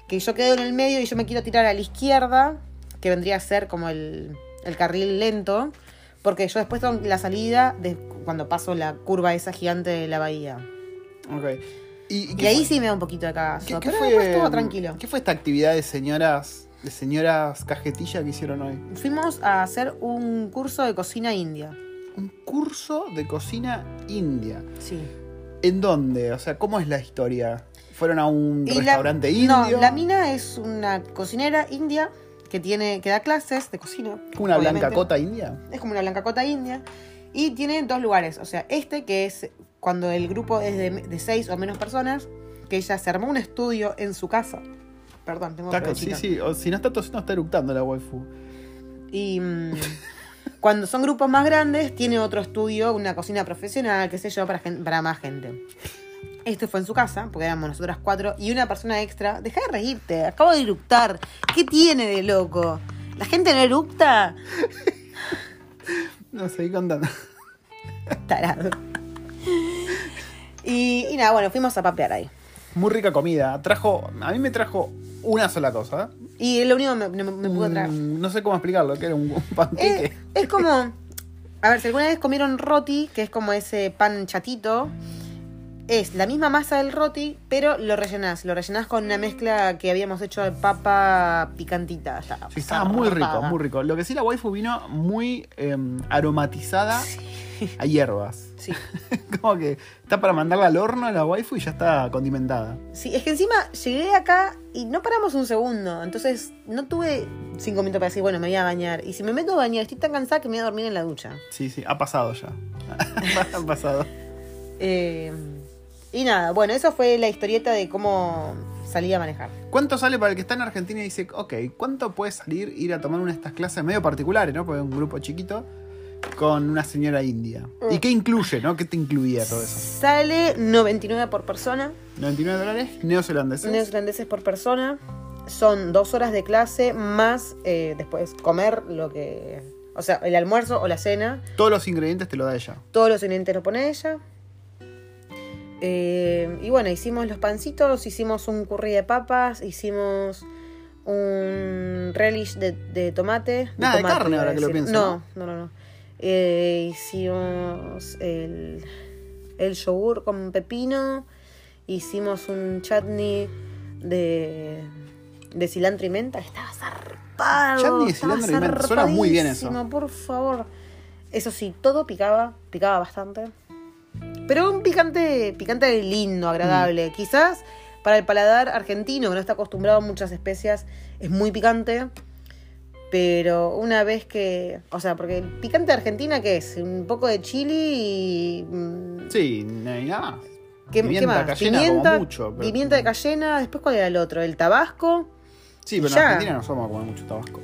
que yo quedo en el medio y yo me quiero tirar a la izquierda, que vendría a ser como el, el carril lento, porque yo después tengo la salida de cuando paso la curva esa gigante de la bahía. Ok. ¿Y, ahí fue- sí me da un poquito de cagazo, ¿Qué, qué pero fue, después estuvo tranquilo. ¿Qué fue esta actividad de señoras, de señoras cajetilla que hicieron hoy? Fuimos a hacer un curso de cocina india. Un curso de cocina india. Sí. ¿En dónde? O sea, ¿cómo es la historia? ¿Fueron a un Y la- restaurante indio? No, la mina es una cocinera india que tiene que da clases de cocina. ¿Como una obviamente. blanca cota india? Es como una blanca cota india. Y tiene dos lugares. O sea, este que es cuando el grupo es de, de seis o menos personas, que ella se armó un estudio en su casa. Perdón, tengo Taco, sí, sí. O si no está tosiendo, está eructando la waifu. Y mm, cuando son grupos más grandes, tiene otro estudio, una cocina profesional, qué sé yo, para, gen- para más gente. Este fue en su casa, porque éramos nosotras cuatro, y una persona extra. Deja de reírte, acabo de eructar. ¿Qué tiene de loco? ¿La gente no eructa? No, seguí contando. Tarado. Y, y nada, bueno, fuimos a papear ahí. Muy rica comida. Trajo. A mí me trajo una sola cosa. Y es lo único que me, me, me pudo traer. Mm, no sé cómo explicarlo, que era un, un panqueque. Es, es como. A ver, si alguna vez comieron roti, que es como ese pan chatito, es la misma masa del roti, pero lo rellenás. Lo rellenás con una mezcla que habíamos hecho de papa picantita. Estaba, Sí, estaba muy rico, muy rico. Lo que sí, la waifu vino muy eh, aromatizada a hierbas. Sí. Como que está para mandarla al horno a la waifu y ya está condimentada. Sí, es que encima llegué acá y no paramos un segundo. Entonces no tuve cinco minutos para decir, bueno, me voy a bañar. Y si me meto a bañar, estoy tan cansada que me voy a dormir en la ducha. Sí, sí, ha pasado ya. ha pasado. Eh, y nada, bueno, eso fue la historieta de cómo salí a manejar. ¿Cuánto sale para el que está en Argentina y dice, ok, ¿cuánto puede salir ir a tomar una de estas clases medio particulares, ¿no? Porque es un grupo chiquito con una señora india. ¿Y qué incluye, no? ¿Qué te incluía todo eso? Sale 99 por persona, 99 dólares neozelandeses. neozelandeses por persona. Son dos horas de clase más eh, después comer lo que... O sea, el almuerzo o la cena. Todos los ingredientes te lo da ella. Todos los ingredientes los pone ella. Eh, y bueno, hicimos los pancitos, hicimos un curry de papas, hicimos un relish de, de tomate. Nada de tomate, carne, ahora que lo pienso, No, no, no. no. Eh, hicimos el, el yogur con pepino. Hicimos un chutney de, de cilantro y menta. Estaba zarpado. Chutney de cilantro y menta, suena muy bien eso. Por favor. Eso sí, todo picaba, picaba bastante. Pero un picante, picante lindo, agradable. Mm. Quizás para el paladar argentino, que no está acostumbrado a muchas especias, es muy picante. Pero una vez que. O sea, porque el picante de Argentina, ¿qué es? Un poco de chili y. mm, Sí, no hay nada más. ¿Qué, Pimienta qué más? cayena pimienta, como mucho, pero- pimienta de cayena. Después, ¿cuál era el otro? El tabasco. Sí, pero en. Argentina no somos a comer mucho tabasco.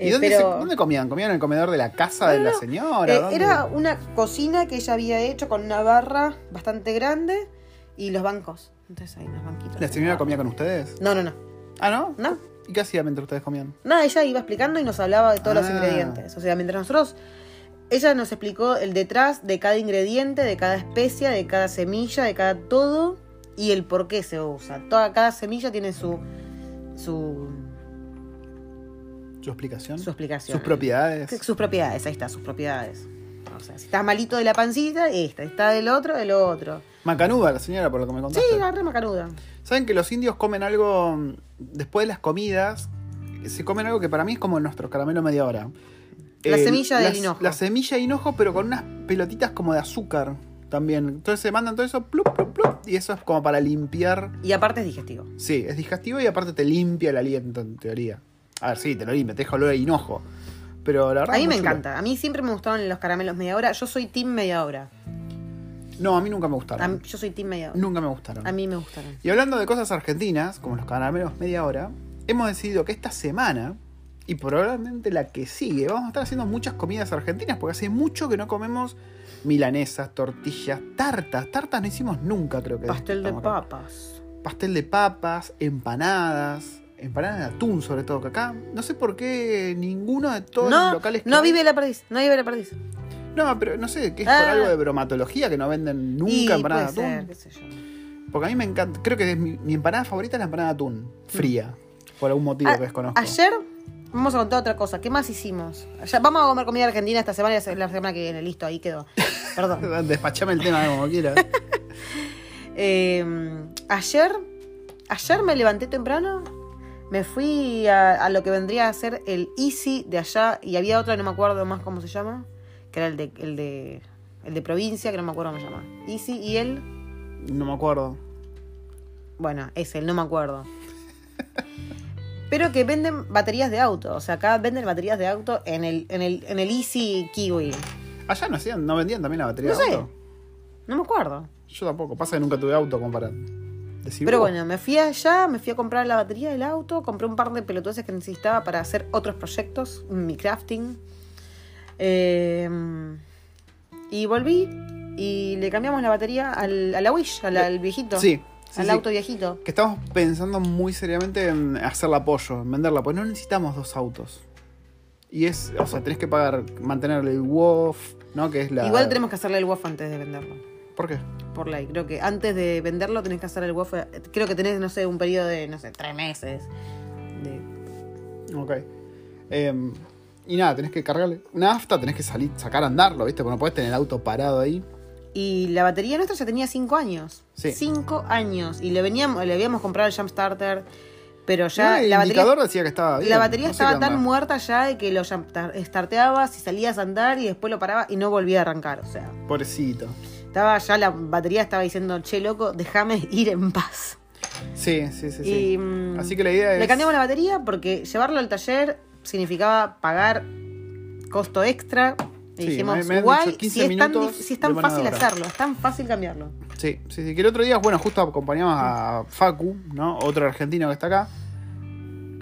¿Y eh, dónde, pero- se- dónde comían? ¿Comían en el comedor de la casa de la no, señora? Eh, era una cocina que ella había hecho con una barra bastante grande y los bancos. Entonces ahí los banquitos. ¿La señora comía con ustedes? No, no, no. Ah, ¿no? No. ¿Y qué hacía mientras ustedes comían? Nada, ella iba explicando y nos hablaba de todos los Ah. ingredientes. O sea, mientras nosotros. Ella nos explicó el detrás de cada ingrediente, de cada especia, de cada semilla, de cada todo y el por qué se usa. Toda, cada semilla tiene su. su. ¿Su explicación? su explicación. ¿Sus propiedades? Sus propiedades, ahí está, sus propiedades. O sea, si estás malito de la pancita, esta. Está del otro, del otro. Macanuda la señora, por lo que me Sí, contaste. la re macanuda. ¿Saben que los indios comen algo mm, después de las comidas? Se comen algo que para mí es como nuestro caramelo media hora. La semilla del las- hinojo. La semilla de hinojo, pero con unas pelotitas como de azúcar también. Entonces se mandan todo eso, plup, plup, plup, y eso es como para limpiar. Y aparte es digestivo. Sí, es digestivo y aparte te limpia el aliento, en teoría. A ver, sí, te lo limpia, te deja olor a hinojo. Pero la verdad A mí me chulo. encanta. A mí siempre me gustaron los caramelos media hora. Yo soy team media hora. No, a mí nunca me gustaron. mí- yo soy team media hora. Nunca me gustaron. A mí me gustaron. Y hablando de cosas argentinas, como los caramelos media hora, hemos decidido que esta semana, y probablemente la que sigue, vamos a estar haciendo muchas comidas argentinas, porque hace mucho que no comemos milanesas, tortillas, tartas. Tartas no hicimos nunca, creo que. Pastel de acá. papas. Pastel de papas, empanadas, empanadas de atún sobre todo, que acá no sé por qué ninguno de todos los locales que no hay- vive la perdiz. No vive la perdiz. No, pero no sé, que es por Ah. algo de bromatología que no venden nunca empanadas de atún. ser, qué sé yo. Porque a mí me encanta, creo que es mi, mi empanada favorita es la empanada de atún, fría, por algún motivo A- que desconozco. Ah, Ayer vamos a contar otra cosa. ¿Qué más hicimos? Ayer- vamos a comer comida argentina esta semana y la semana que viene. Listo, ahí quedó. Perdón. Despachame el tema como quieras. Eh, ayer, ayer me levanté temprano, me fui a, a lo que vendría a ser el Easy de allá y había otra, no me acuerdo más cómo se llama, que era el de, el de, el de provincia, que no me acuerdo cómo se llama. Easy y el, No me acuerdo. bueno, es el, no me acuerdo. Pero que venden baterías de auto, o sea, acá venden baterías de auto en el, en el, en el Easy Kiwi. Allá no hacían, no vendían también la batería No de sé. auto. No me acuerdo. Yo tampoco, pasa que nunca tuve auto como para decir. Pero "Oh". bueno, me fui allá, me fui a comprar la batería del auto, compré un par de pelotudeces que necesitaba para hacer otros proyectos, mi crafting. Eh, y volví y le cambiamos la batería al, a la Wish, al, al viejito. Sí, sí, al sí. auto viejito. Que estamos pensando muy seriamente en hacerle apoyo, en venderla, pues no necesitamos dos autos. Y es, o sea, tenés que pagar, mantenerle el WOF, ¿no? Que es la. Igual tenemos que hacerle el WOF antes de venderlo. ¿Por qué? Por ley. Creo que antes de venderlo tenés que hacer el WOF. Creo que tenés, no sé, un periodo de, no sé, tres meses. De... Ok. Em, y nada, tenés que cargarle una afta, tenés que salir, sacar a andarlo, ¿viste? Porque no podés tener el auto parado ahí. Y la batería nuestra ya tenía 5 años. Sí. 5 años. Y le, veníamos, le habíamos comprado el Jump Starter, pero No, ya el la batería, indicador decía que estaba bien. la batería no sé estaba tan muerta ya de que lo starteabas y salías a andar y después lo paraba y no volvía a arrancar. O sea, Pobrecito. Estaba ya la batería estaba diciendo, che, loco, déjame ir en paz. Sí, sí, sí. sí. Y, mm, Así que la idea es. Le cambiamos la batería porque llevarlo al taller significaba pagar costo extra. Y Sí, dijimos, me- 15 si es, tan, si es fácil hacerlo, es tan fácil cambiarlo. Sí, sí, sí. Que el otro día, bueno, justo acompañamos a Facu, ¿no? Otro argentino que está acá,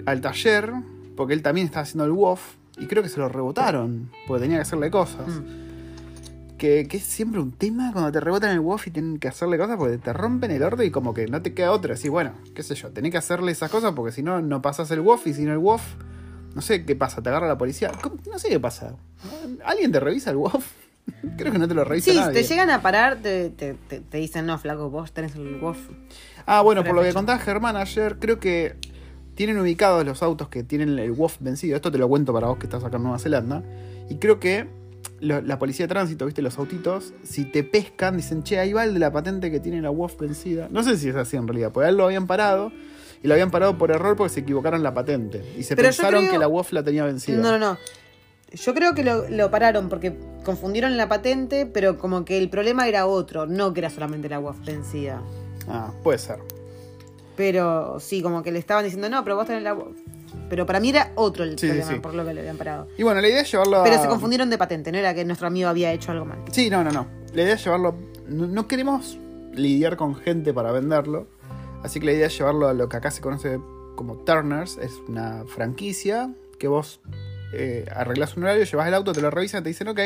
al taller, porque él también estaba haciendo el WOF, y creo que se lo rebotaron, porque tenía que hacerle cosas. Mm. Que, que es siempre un tema cuando te rebotan el WOF y tienen que hacerle cosas porque te rompen el orden y como que no te queda otra. Así, bueno, qué sé yo, tenés que hacerle esas cosas porque si no, no pasas el WOF y si no el WOF, no sé qué pasa, te agarra la policía. ¿Cómo? No sé qué pasa. ¿Alguien te revisa el WOF? Creo que no te lo revisa Sí, nadie. te llegan a parar, te, te, te- te dicen, no, flaco, vos tenés el WOF. Ah, bueno, por lo que contaba Germán ayer, creo que tienen ubicados los autos que tienen el WOF vencido. Esto te lo cuento para vos que estás acá en Nueva Zelanda. Y creo que lo- la policía de tránsito, viste, los autitos, si te pescan, dicen, che, ahí va el de la patente que tiene la WOF vencida. No sé si es así en realidad, porque a él lo habían parado. Y lo habían parado por error porque se equivocaron la patente. Y se Pero pensaron creo- que la WOF la tenía vencida. No, no, no. Yo creo que lo, lo pararon porque confundieron la patente, pero como que el problema era otro, no que era solamente la WAF vencida. Ah, puede ser. Pero sí, como que le estaban diciendo, no, pero vos tenés la WAF. Pero para mí era otro el Sí, problema, sí. por lo que le habían parado. Y bueno, la idea es llevarlo a... Pero se confundieron de patente, no era que nuestro amigo había hecho algo mal. Sí, no, no, no. La idea es llevarlo. No, no queremos lidiar con gente para venderlo. Así que la idea es llevarlo a lo que acá se conoce como Turners. Es una franquicia que vos eh, arreglás un horario, llevas el auto, te lo revisan, te dicen, ok,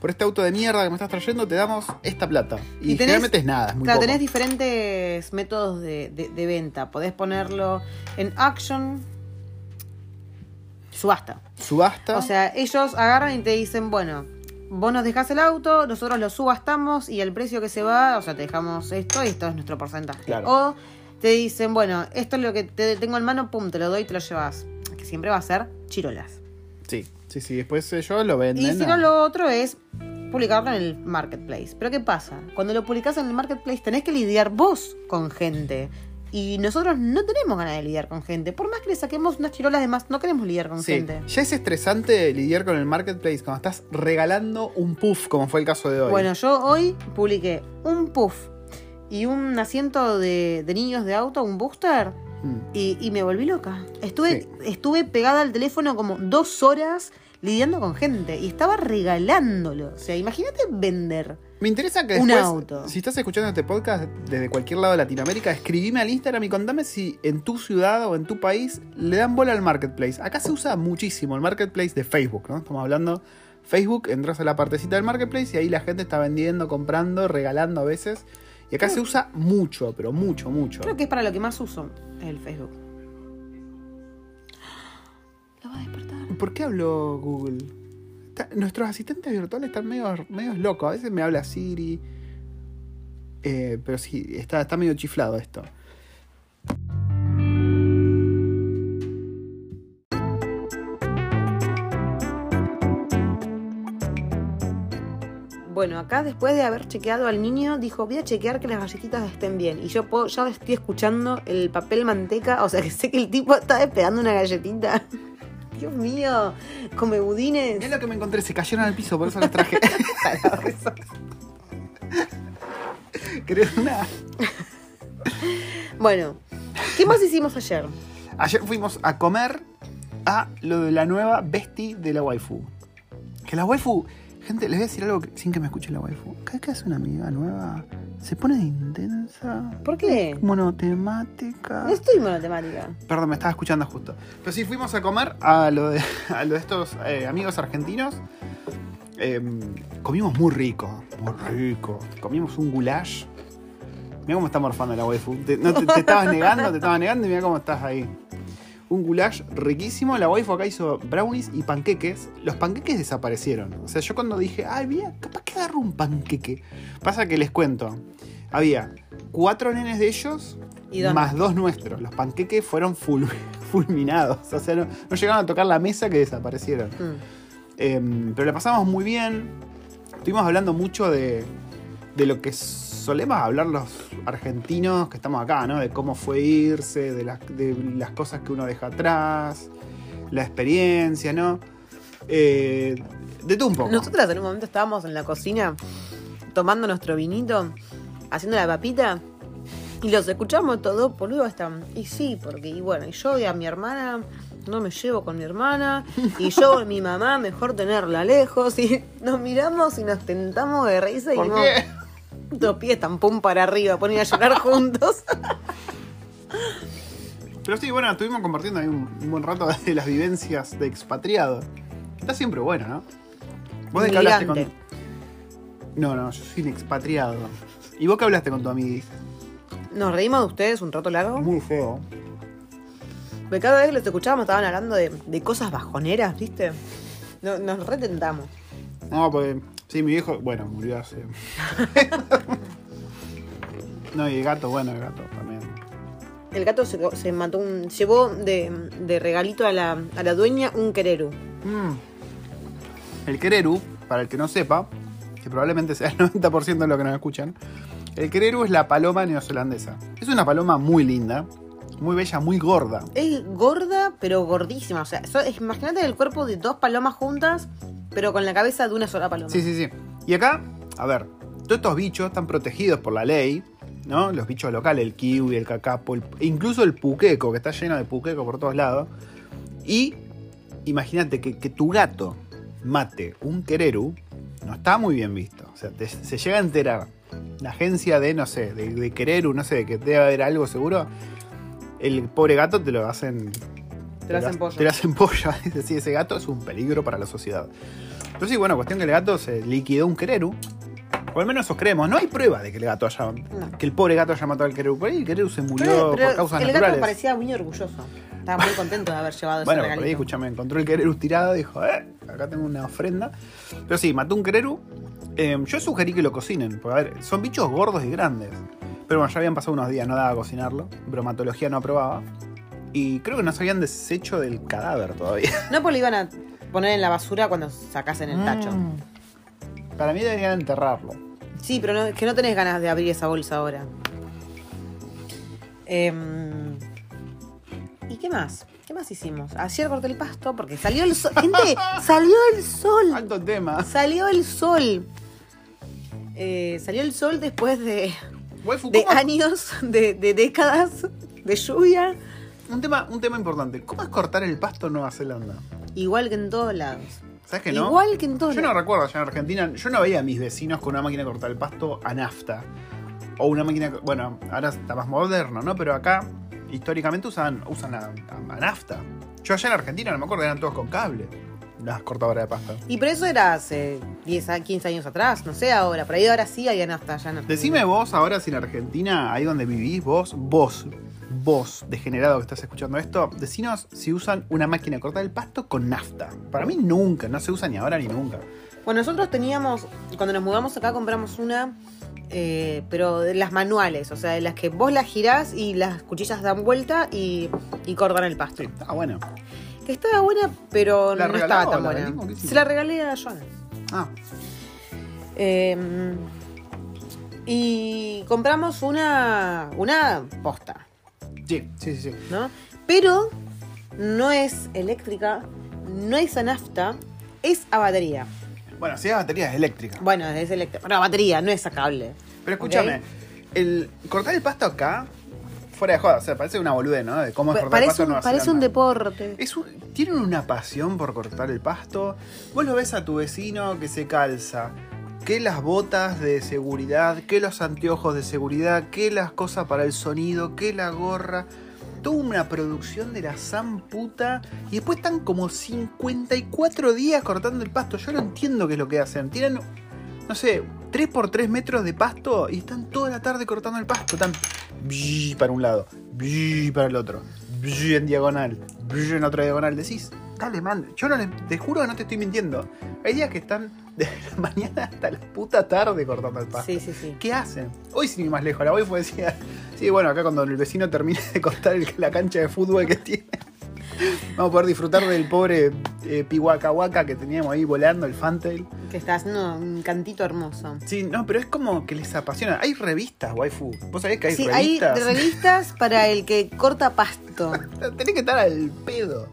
por este auto de mierda que me estás trayendo, te damos esta plata. Y, Y tenés- generalmente es nada, es muy Claro, poco. tenés diferentes métodos de, de- de venta. Podés ponerlo en auction, subasta. Subasta. O sea, ellos agarran y te dicen, bueno, vos nos dejás el auto, nosotros lo subastamos y el precio que se va, o sea, te dejamos esto y esto es nuestro porcentaje. Claro. O te dicen, bueno, esto es lo que te tengo en mano, pum, te lo doy y te lo llevas. Que siempre va a ser chirolas. sí, sí, sí. Después ellos lo venden. Y si no, lo otro es publicarlo en el marketplace. Pero ¿qué pasa? Cuando lo publicás en el marketplace tenés que lidiar vos con gente. Y nosotros no tenemos ganas de lidiar con gente. Por más que le saquemos unas chirolas de más, no queremos lidiar con Sí, gente. ya es estresante lidiar con el marketplace cuando estás regalando un puff, como fue el caso de hoy. Bueno, yo hoy publiqué un puff y un asiento de, de niños de auto, un booster, Mm. y, y me volví loca. Estuve, Sí. estuve pegada al teléfono como dos horas lidiando con gente y estaba regalándolo. O sea, imagínate vender. Me interesa que Un después, auto. si estás escuchando este podcast desde cualquier lado de Latinoamérica, escribime al Instagram y contame si en tu ciudad o en tu país le dan bola al marketplace. Acá se usa muchísimo el marketplace de Facebook, ¿no? Estamos hablando Facebook, entras a la partecita del marketplace y ahí la gente está vendiendo, comprando, regalando a veces. Y acá se usa mucho, pero mucho, mucho. Creo que es para lo que más uso el Facebook. Lo va a despertar. ¿Por qué habló Google? Nuestros asistentes virtuales están medio, medio locos. A veces me habla Siri. Eh, pero sí, está, está medio chiflado esto. Bueno, acá después de haber chequeado al niño, dijo, voy a chequear que las galletitas estén bien. Y yo puedo- ya estoy escuchando el papel manteca, o sea que sé que el tipo está despegando una galletita. Dios mío, come budines. Es lo que me encontré, se cayeron al piso, por eso las traje. ¿Querés una? Bueno, ¿qué más hicimos ayer? Ayer fuimos a comer a lo de la nueva bestie de la waifu. Que la waifu, gente, les voy a decir algo que- sin que me escuche la waifu. Cada vez que hace una amiga nueva, se pone intensa, ¿Por qué? monotemática. No estoy monotemática. Perdón, me estaba escuchando justo. Pero sí, fuimos a comer a lo de, a lo de estos eh, amigos argentinos. Em, comimos muy rico, muy rico. Comimos un goulash. Mira cómo está morfando la waifu. Te, no, te, te estabas negando, te estabas negando y mira cómo estás ahí. Un goulash riquísimo. La waifu acá hizo brownies y panqueques. Los panqueques desaparecieron. O sea, yo cuando dije, ay, mira, capaz que agarro un panqueque. Pasa que les cuento. Había cuatro nenes de ellos ¿Y más dos nuestros. Los panqueques fueron ful- fulminados. O sea, no, no llegaron a tocar la mesa que desaparecieron. Mm. Em, pero la pasamos muy bien. Estuvimos hablando mucho de, de lo que solemos hablar los argentinos que estamos acá, ¿no? De cómo fue irse, de las, de las cosas que uno deja atrás, la experiencia, ¿no? Eh, de todo un poco. Nosotras en un momento estábamos en la cocina tomando nuestro vinito, haciendo la papita. Y los escuchamos todos, boludo, están. Y sí, porque, y bueno, y yo y a mi hermana no me llevo con mi hermana. Y yo a mi mamá, mejor tenerla lejos. Y nos miramos y nos tentamos de risa y ¿Por dijimos, qué? Dos pies tan pum para arriba, ponen a llorar juntos. Pero sí, bueno, estuvimos compartiendo ahí un, un buen rato de las vivencias de expatriado. Está siempre bueno, ¿no? Vos de qué hablaste con. No, no, yo soy un expatriado. ¿Y vos qué hablaste con tu amiga? Nos reímos de ustedes un rato largo. Muy feo. Porque cada vez que los escuchábamos estaban hablando de, de cosas bajoneras, ¿viste? No- nos retentamos. No, porque. Sí, mi viejo. Bueno, murió hace. no, y el gato, bueno, el gato también. El gato se, se mató un. llevó de, de regalito a la, a la dueña un quereru. Mm. El quereru, para el que no sepa, que probablemente sea el 90% de lo que nos escuchan, el quereru es la paloma neozelandesa. Es una paloma muy linda, muy bella, muy gorda. Es gorda, pero gordísima. O sea, so- imagínate el cuerpo de dos palomas juntas, pero con la cabeza de una sola paloma. Sí, sí, sí. Y acá, a ver, todos estos bichos están protegidos por la ley, ¿no? Los bichos locales, el kiwi, el cacapo, el- e incluso el puqueco, que está lleno de puqueco por todos lados. Y imagínate que, que tu gato mate un quereru, no está muy bien visto. O sea, te- se llega a enterar la agencia de, no sé, de, de quereru, no sé, que debe haber algo seguro. El pobre gato te lo hacen. Te lo hacen pollo. Te lo hacen pollo. Es decir, ese gato es un peligro para la sociedad. Pero sí, bueno, cuestión que el gato se liquidó un quereru. O al menos eso creemos. No hay prueba de que el gato haya. Que el pobre gato haya matado al quereru. Por ahí el quereru se murió Pero, pero por causas el naturales. gato parecía muy orgulloso. Estaba muy contento de haber llevado Bueno, ese por ahí, regalito. escúchame, encontró el quereru tirado y dijo, eh, acá tengo una ofrenda. Pero sí, mató un quereru. Eh, yo sugerí que lo cocinen, porque a ver, son bichos gordos y grandes. Pero bueno, ya habían pasado unos días, no daba a cocinarlo. Bromatología no aprobaba. Y creo que no se habían deshecho del cadáver todavía. No, pues lo iban a poner en la basura cuando sacasen el tacho. Mm. Para mí deberían enterrarlo. Sí, pero no, es que no tenés ganas de abrir esa bolsa ahora. Em, ¿Y qué más? ¿Qué más hicimos? Ayer corté el pasto porque salió el sol. Gente, salió el sol. Alto tema. Salió el sol. Eh, salió el sol después de, de ¿cómo- años, de, de décadas de lluvia. Un tema, un tema importante. ¿Cómo es cortar el pasto en Nueva Zelanda? Igual que en todos lados. ¿Sabes que no? Igual que en todos Yo no lados. recuerdo allá en Argentina, yo no veía a mis vecinos con una máquina de cortar el pasto a nafta. O una máquina, bueno, ahora está más moderno, ¿no? Pero acá, históricamente usan, usan a, a- a nafta. Yo allá en Argentina, no me acuerdo, eran todos con cable. Las cortadoras de pasto. Y pero eso era hace 10 a 15 años atrás, no sé ahora. Por ahí ahora sí había nafta ya en Argentina. Decime vos ahora si en Argentina, ahí donde vivís, vos, vos, vos, degenerado que estás escuchando esto, decinos si usan una máquina de cortar el pasto con nafta. Para mí nunca, no se usa ni ahora ni nunca. Bueno, nosotros teníamos, cuando nos mudamos acá compramos una, eh, pero de las manuales, o sea, de las que vos las girás y las cuchillas dan vuelta y, y cortan el pasto. Sí, está bueno. Estaba buena, pero ¿La no estaba tan buena. Se la regalé a Joana. Ah, Eh, y compramos una, una posta, sí, sí, sí. ¿no? Pero no es eléctrica, no es a nafta, es a batería. Bueno, si es batería es eléctrica. Bueno, es eléctrica, a batería, no es a cable. Pero escúchame, el cortar el pasto acá, fuera de joda, o sea, parece una boludez, ¿no? De cómo es cortar el pasto Parece, en un, Nueva parece un deporte. Es un- tienen una pasión por cortar el pasto. Vos lo ves a tu vecino que se calza. Que las botas de seguridad, que los anteojos de seguridad, que las cosas para el sonido, que la gorra. Toda una producción de la san puta. Y después están como 54 días cortando el pasto. Yo no entiendo qué es lo que hacen. Tienen, no sé, 3 por 3 metros de pasto y están toda la tarde cortando el pasto. Están para un lado, para el otro, en diagonal, en otra diagonal. Decís, dale, man. Yo no les- te juro que no te estoy mintiendo. Hay días que están desde la mañana hasta la puta tarde cortando el pasto. Sí, sí, sí. ¿Qué hacen? Hoy sin ir más lejos, la hoy fue decía, sí, bueno, acá cuando el vecino termine de cortar el- la cancha de fútbol que tiene. Vamos a poder disfrutar del pobre eh, pihuacahuaca que teníamos ahí volando, el fantail. Que está haciendo un cantito hermoso. Sí, no, pero es como que les apasiona. Hay revistas, waifu. ¿Vos sabés que hay sí, revistas? hay revistas para el que corta pasto. Tenés que estar al pedo.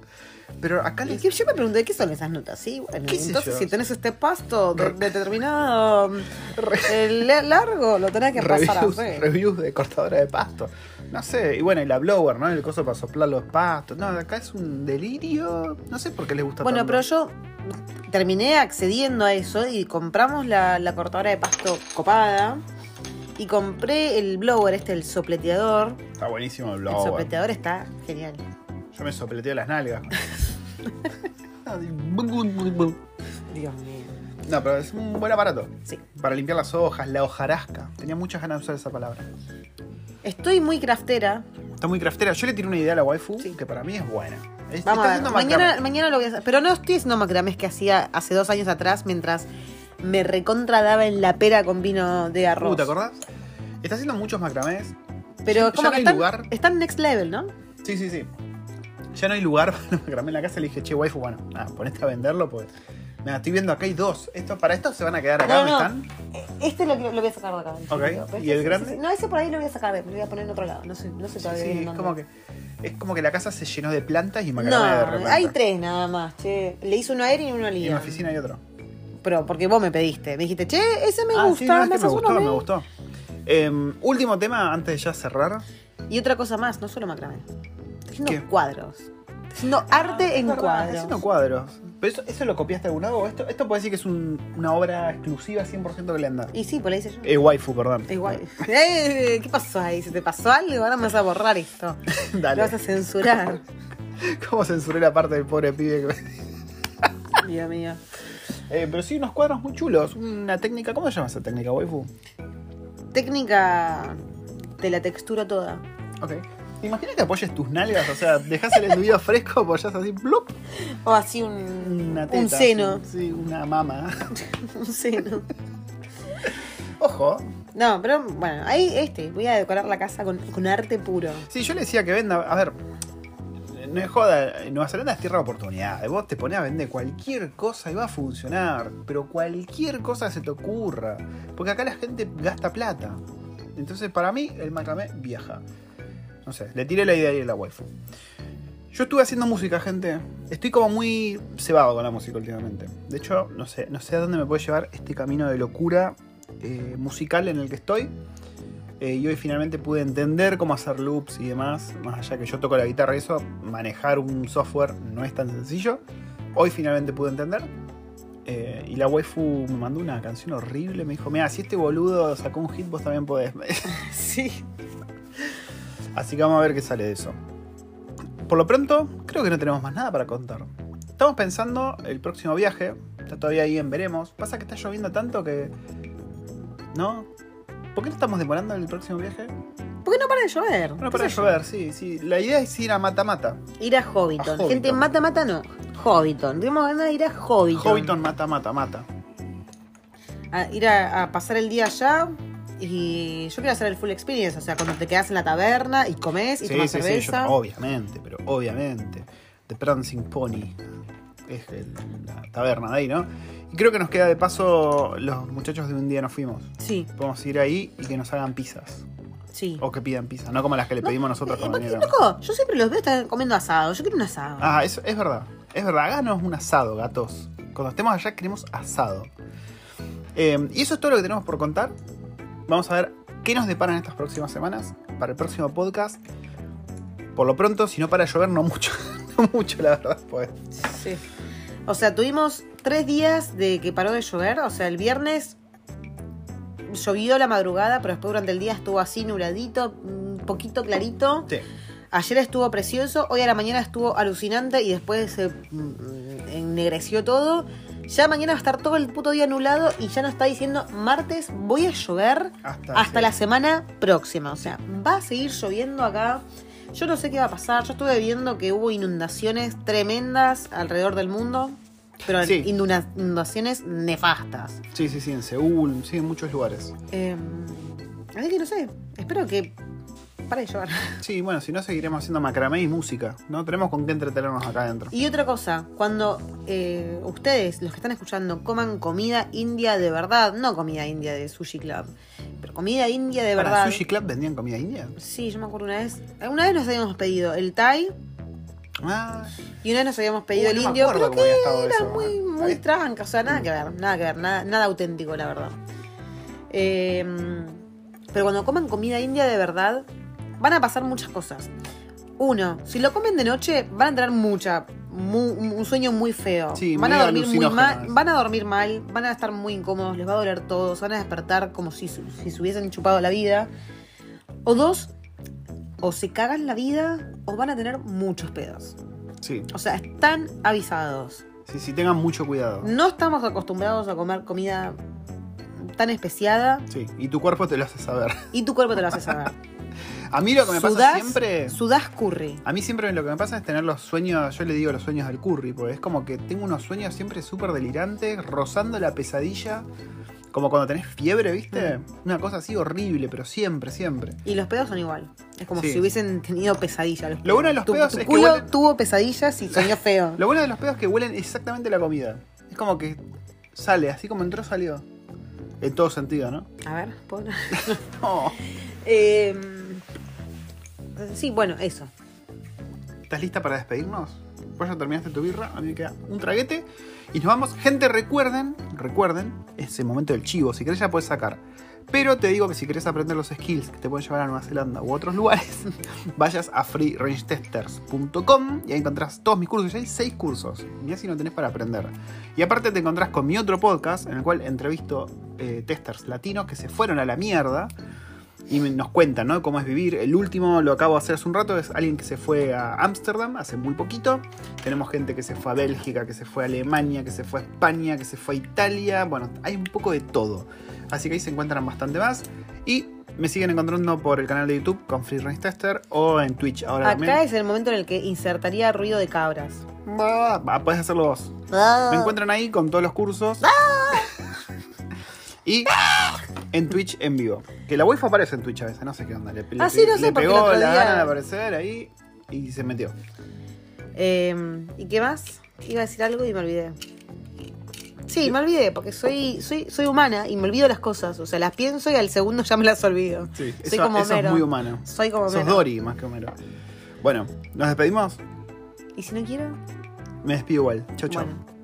Pero acá les... que yo me pregunté, ¿qué son esas notas? Sí, bueno, ¿Qué sé entonces yo? si tenés este pasto de, de determinado el largo, lo tenés que pasar a reviews, hacer. reviews de cortadora de pasto. No sé, y bueno, y la blower, ¿no? El coso para soplar los pastos. No, acá es un delirio. No sé por qué les gusta Bueno, tanto. pero yo terminé accediendo a eso y compramos la, la cortadora de pasto copada. Y compré el blower, este, el sopleteador. Está buenísimo el El blower. sopleteador está genial. Yo me sopleteo las nalgas. Dios mío. no, pero es un buen aparato. Sí. Para limpiar las hojas, la hojarasca. Tenía muchas ganas de usar esa palabra. Estoy muy craftera. Está muy craftera. Yo le tiré una idea a la waifu Sí. que para mí es buena. Es- Vamos a ver. haciendo Mañana, mañana lo voy a hacer. Pero no estoy haciendo macramés que hacía hace dos años atrás mientras me recontradaba en la pera con vino de arroz. Uh, ¿te acordás? Está haciendo muchos macramés. Pero Ya- como ya que hay están, lugar. están next level, ¿no? Sí, sí, sí. Ya no hay lugar para macramé en la casa. Le dije, che, waifu, bueno, nada, ponete a venderlo, pues. Mira, estoy viendo acá hay dos. Esto, ¿Para estos se van a quedar acá? No, ¿Dónde no. están? Este lo, lo voy a sacar de acá. Ok. ¿Y el grande? ese- no, ese por ahí lo voy a sacar, lo voy a poner en otro lado. No sé, no sé todavía. Sí, es como que. Es como que la casa se llenó de plantas y macramé de No, repente. hay tres nada más, che. Le hice uno a él y uno a Y en la oficina hay otro. Pero porque vos me pediste. Me dijiste, che, ese me Ah, gusta, sí, no, es me que me gustó, me mí. gustó. Em, último tema antes de ya cerrar. Y otra cosa más, no solo macramé. Haciendo ¿Qué? cuadros. Estoy haciendo arte en verdad, cuadros. Haciendo cuadros. ¿Pero eso, eso lo copiaste de algún lado? ¿Esto, esto puede decir que es un- una obra exclusiva 100% Glenda? Y sí, pues la hice yo. Eh, waifu, perdón. Igual. Eh, ¿Qué pasó ahí? ¿Se te pasó algo? Ahora me vas a borrar esto. Lo Dale. vas a censurar. ¿Cómo censuré la parte del pobre pibe que me- Dios mío. Eh, pero sí, unos cuadros muy chulos. Una técnica. ¿Cómo se llama esa técnica, waifu? Técnica de la textura toda. Ok. Imagina que apoyes tus nalgas, o sea, dejas el enduido fresco, apoyas así, plup, O así un, una teta. un seno. Sí, una mama. Un seno. Ojo. No, pero bueno, ahí este. Voy a decorar la casa con, con arte puro. Sí, yo le decía que venda. A ver, no es joda. Nueva Zelanda es tierra de oportunidades. Vos te pones a vender cualquier cosa y va a funcionar. Pero cualquier cosa se te ocurra. Porque acá la gente gasta plata. Entonces, para mí, el macramé viaja. No sé, le tiré la idea a la waifu. Yo estuve haciendo música, gente. Estoy como muy cebado con la música últimamente. De hecho, no sé, no sé a dónde me puede llevar este camino de locura eh, musical en el que estoy. Eh, y hoy finalmente pude entender cómo hacer loops y demás. Más allá que yo toco la guitarra y eso, manejar un software no es tan sencillo. Hoy finalmente pude entender. Eh, y la waifu me mandó una canción horrible. Me dijo, mira, si este boludo sacó un hit, vos también podés. Sí. Así que vamos a ver qué sale de eso. Por lo pronto, creo que no tenemos más nada para contar. Estamos pensando el próximo viaje. Está todavía ahí en veremos. Pasa que está lloviendo tanto que. ¿No? ¿Por qué no estamos demorando el próximo viaje? ¿Por qué no para de llover? ¿Qué para yo? llover, sí, sí. La idea es ir a Mata Mata. Ir a Hobbiton. A Hobbiton. Gente, mata, mata no. Hobbiton. Tenemos ganas de ir a Hobbiton. Hobbiton Mata Mata Mata. A ir a, a pasar el día allá. Y yo quiero hacer el full experience. O sea, cuando te quedas en la taberna y comes y tomas yo- cerveza. obviamente, pero obviamente. The Prancing Pony. Es el- la taberna de ahí, ¿no? Y creo que nos queda de paso los muchachos de un día nos fuimos. Sí, Podemos ir ahí y que nos hagan pizzas. sí. O que pidan pizza, no como las que le pedimos nosotros Eh, cuando porque, loco, yo siempre los veo estar comiendo asado. Yo quiero un asado. Ah, eso es verdad. Es verdad, háganos un asado, gatos. Cuando estemos allá queremos asado. Eh, y eso es todo lo que tenemos por contar. Vamos a ver qué nos deparan estas próximas semanas para el próximo podcast. Por lo pronto, si no para de llover, no mucho. no mucho, la verdad. Pues. Sí. O sea, tuvimos tres días de que paró de llover. O sea, el viernes llovió la madrugada, pero después durante el día estuvo así nubladito, un poquito clarito. Sí. Ayer estuvo precioso, hoy a la mañana estuvo alucinante y después se mm, ennegreció todo. Ya mañana va a estar todo el puto día nublado y ya nos está diciendo martes voy a llover Hasta, hasta sí. la semana próxima. O sea, va a seguir lloviendo acá. Yo no sé qué va a pasar. Yo estuve viendo que hubo inundaciones tremendas alrededor del mundo. Pero Sí. inundaciones nefastas. Sí, sí, sí, en Seúl, sí, en muchos lugares. Eh, así que no sé. Espero que para de llorar. Sí, bueno, si no seguiremos haciendo macramé y música. No tenemos con qué entretenernos acá adentro. Y otra cosa, cuando eh, ustedes, los que están escuchando, coman comida india de verdad, no comida india de Sushi Club, pero comida india de ¿Para verdad. Sushi Club vendían comida india? Sí, yo me acuerdo una vez. Una vez nos habíamos pedido el Thai Ah, y una vez nos habíamos pedido el no indio, pero que era eso. muy, Está muy tranca, o sea, nada que ver, nada que ver, nada, nada auténtico, la verdad. Eh, pero cuando coman comida india de verdad, van a pasar muchas cosas. Uno, si lo comen de noche, van a tener mucha, mu- un sueño muy feo. Sí, van a medio dormir muy mal, van a dormir mal, van a estar muy incómodos, les va a doler todo, se van a despertar como si, si se hubiesen chupado la vida. O dos, o se cagan la vida o van a tener muchos pedos. sí. O sea, están avisados. Sí, sí, tengan mucho cuidado. No estamos acostumbrados a comer comida tan especiada Sí, y tu cuerpo te lo hace saber. y tu cuerpo te lo hace saber. A mí lo que me pasa Sudás- siempre. Sudás curry. A mí siempre lo que me pasa es tener los sueños, yo le digo los sueños del curry, porque es como que tengo unos sueños siempre súper delirantes, rozando la pesadilla, como cuando tenés fiebre, ¿viste? Una cosa así horrible, pero siempre, siempre. Y los pedos son igual. Es como Sí. si hubiesen tenido pesadillas. los Lo bueno de los tu, pedos tu es que culo huelen- tuvo pesadillas y soñó feo. Lo bueno de los pedos es que huelen exactamente la comida. Es como que sale, así como entró, salió. En todo sentido, ¿no? A ver, ¿puedo? No. Eh, sí, bueno, eso. ¿Estás lista para despedirnos? Vos ya terminaste tu birra, a mí me queda un traguete. Y nos vamos. Gente, recuerden, recuerden, ese momento del chivo. Si querés ya puedes sacar. Pero te digo que si querés aprender los skills que te pueden llevar a Nueva Zelanda u otros lugares, vayas a freerangetesters.com y ahí encontrás todos mis cursos. Ya hay seis cursos. Y así no tenés para aprender. Y aparte te encontrás con mi otro podcast en el cual entrevisto eh, testers latinos que se fueron a la mierda y nos cuentan ¿no? cómo es vivir. El último lo acabo de hacer hace un rato, es alguien que se fue a Ámsterdam hace muy poquito. Tenemos gente que se fue a Bélgica, que se fue a Alemania, que se fue a España, que se fue a Italia. Bueno, hay un poco de todo. Así que ahí se encuentran bastante más. Y me siguen encontrando por el canal de YouTube con Free Range Tester o en Twitch ahora Acá también. es el momento en el que insertaría ruido de cabras. Va, podés hacerlo vos. Ah. Me encuentran ahí con todos los cursos. y en Twitch en vivo. Que la wifi aparece en Twitch a veces, no sé qué onda. Le, le- Ah, sí, no sé, le porque el pegó otro la día- gana de aparecer ahí y se metió. Eh, ¿Y qué más? Iba a decir algo y me olvidé. Sí, me olvidé, porque soy, soy, soy humana y me olvido las cosas. O sea, las pienso y al segundo ya me las olvido. Sí, soy eso, como eso es muy humano. Soy como Sos Homero. Dory más que Homero. Bueno, ¿nos despedimos? ¿Y si no quiero? Me despido igual. Chau, chau. Bueno.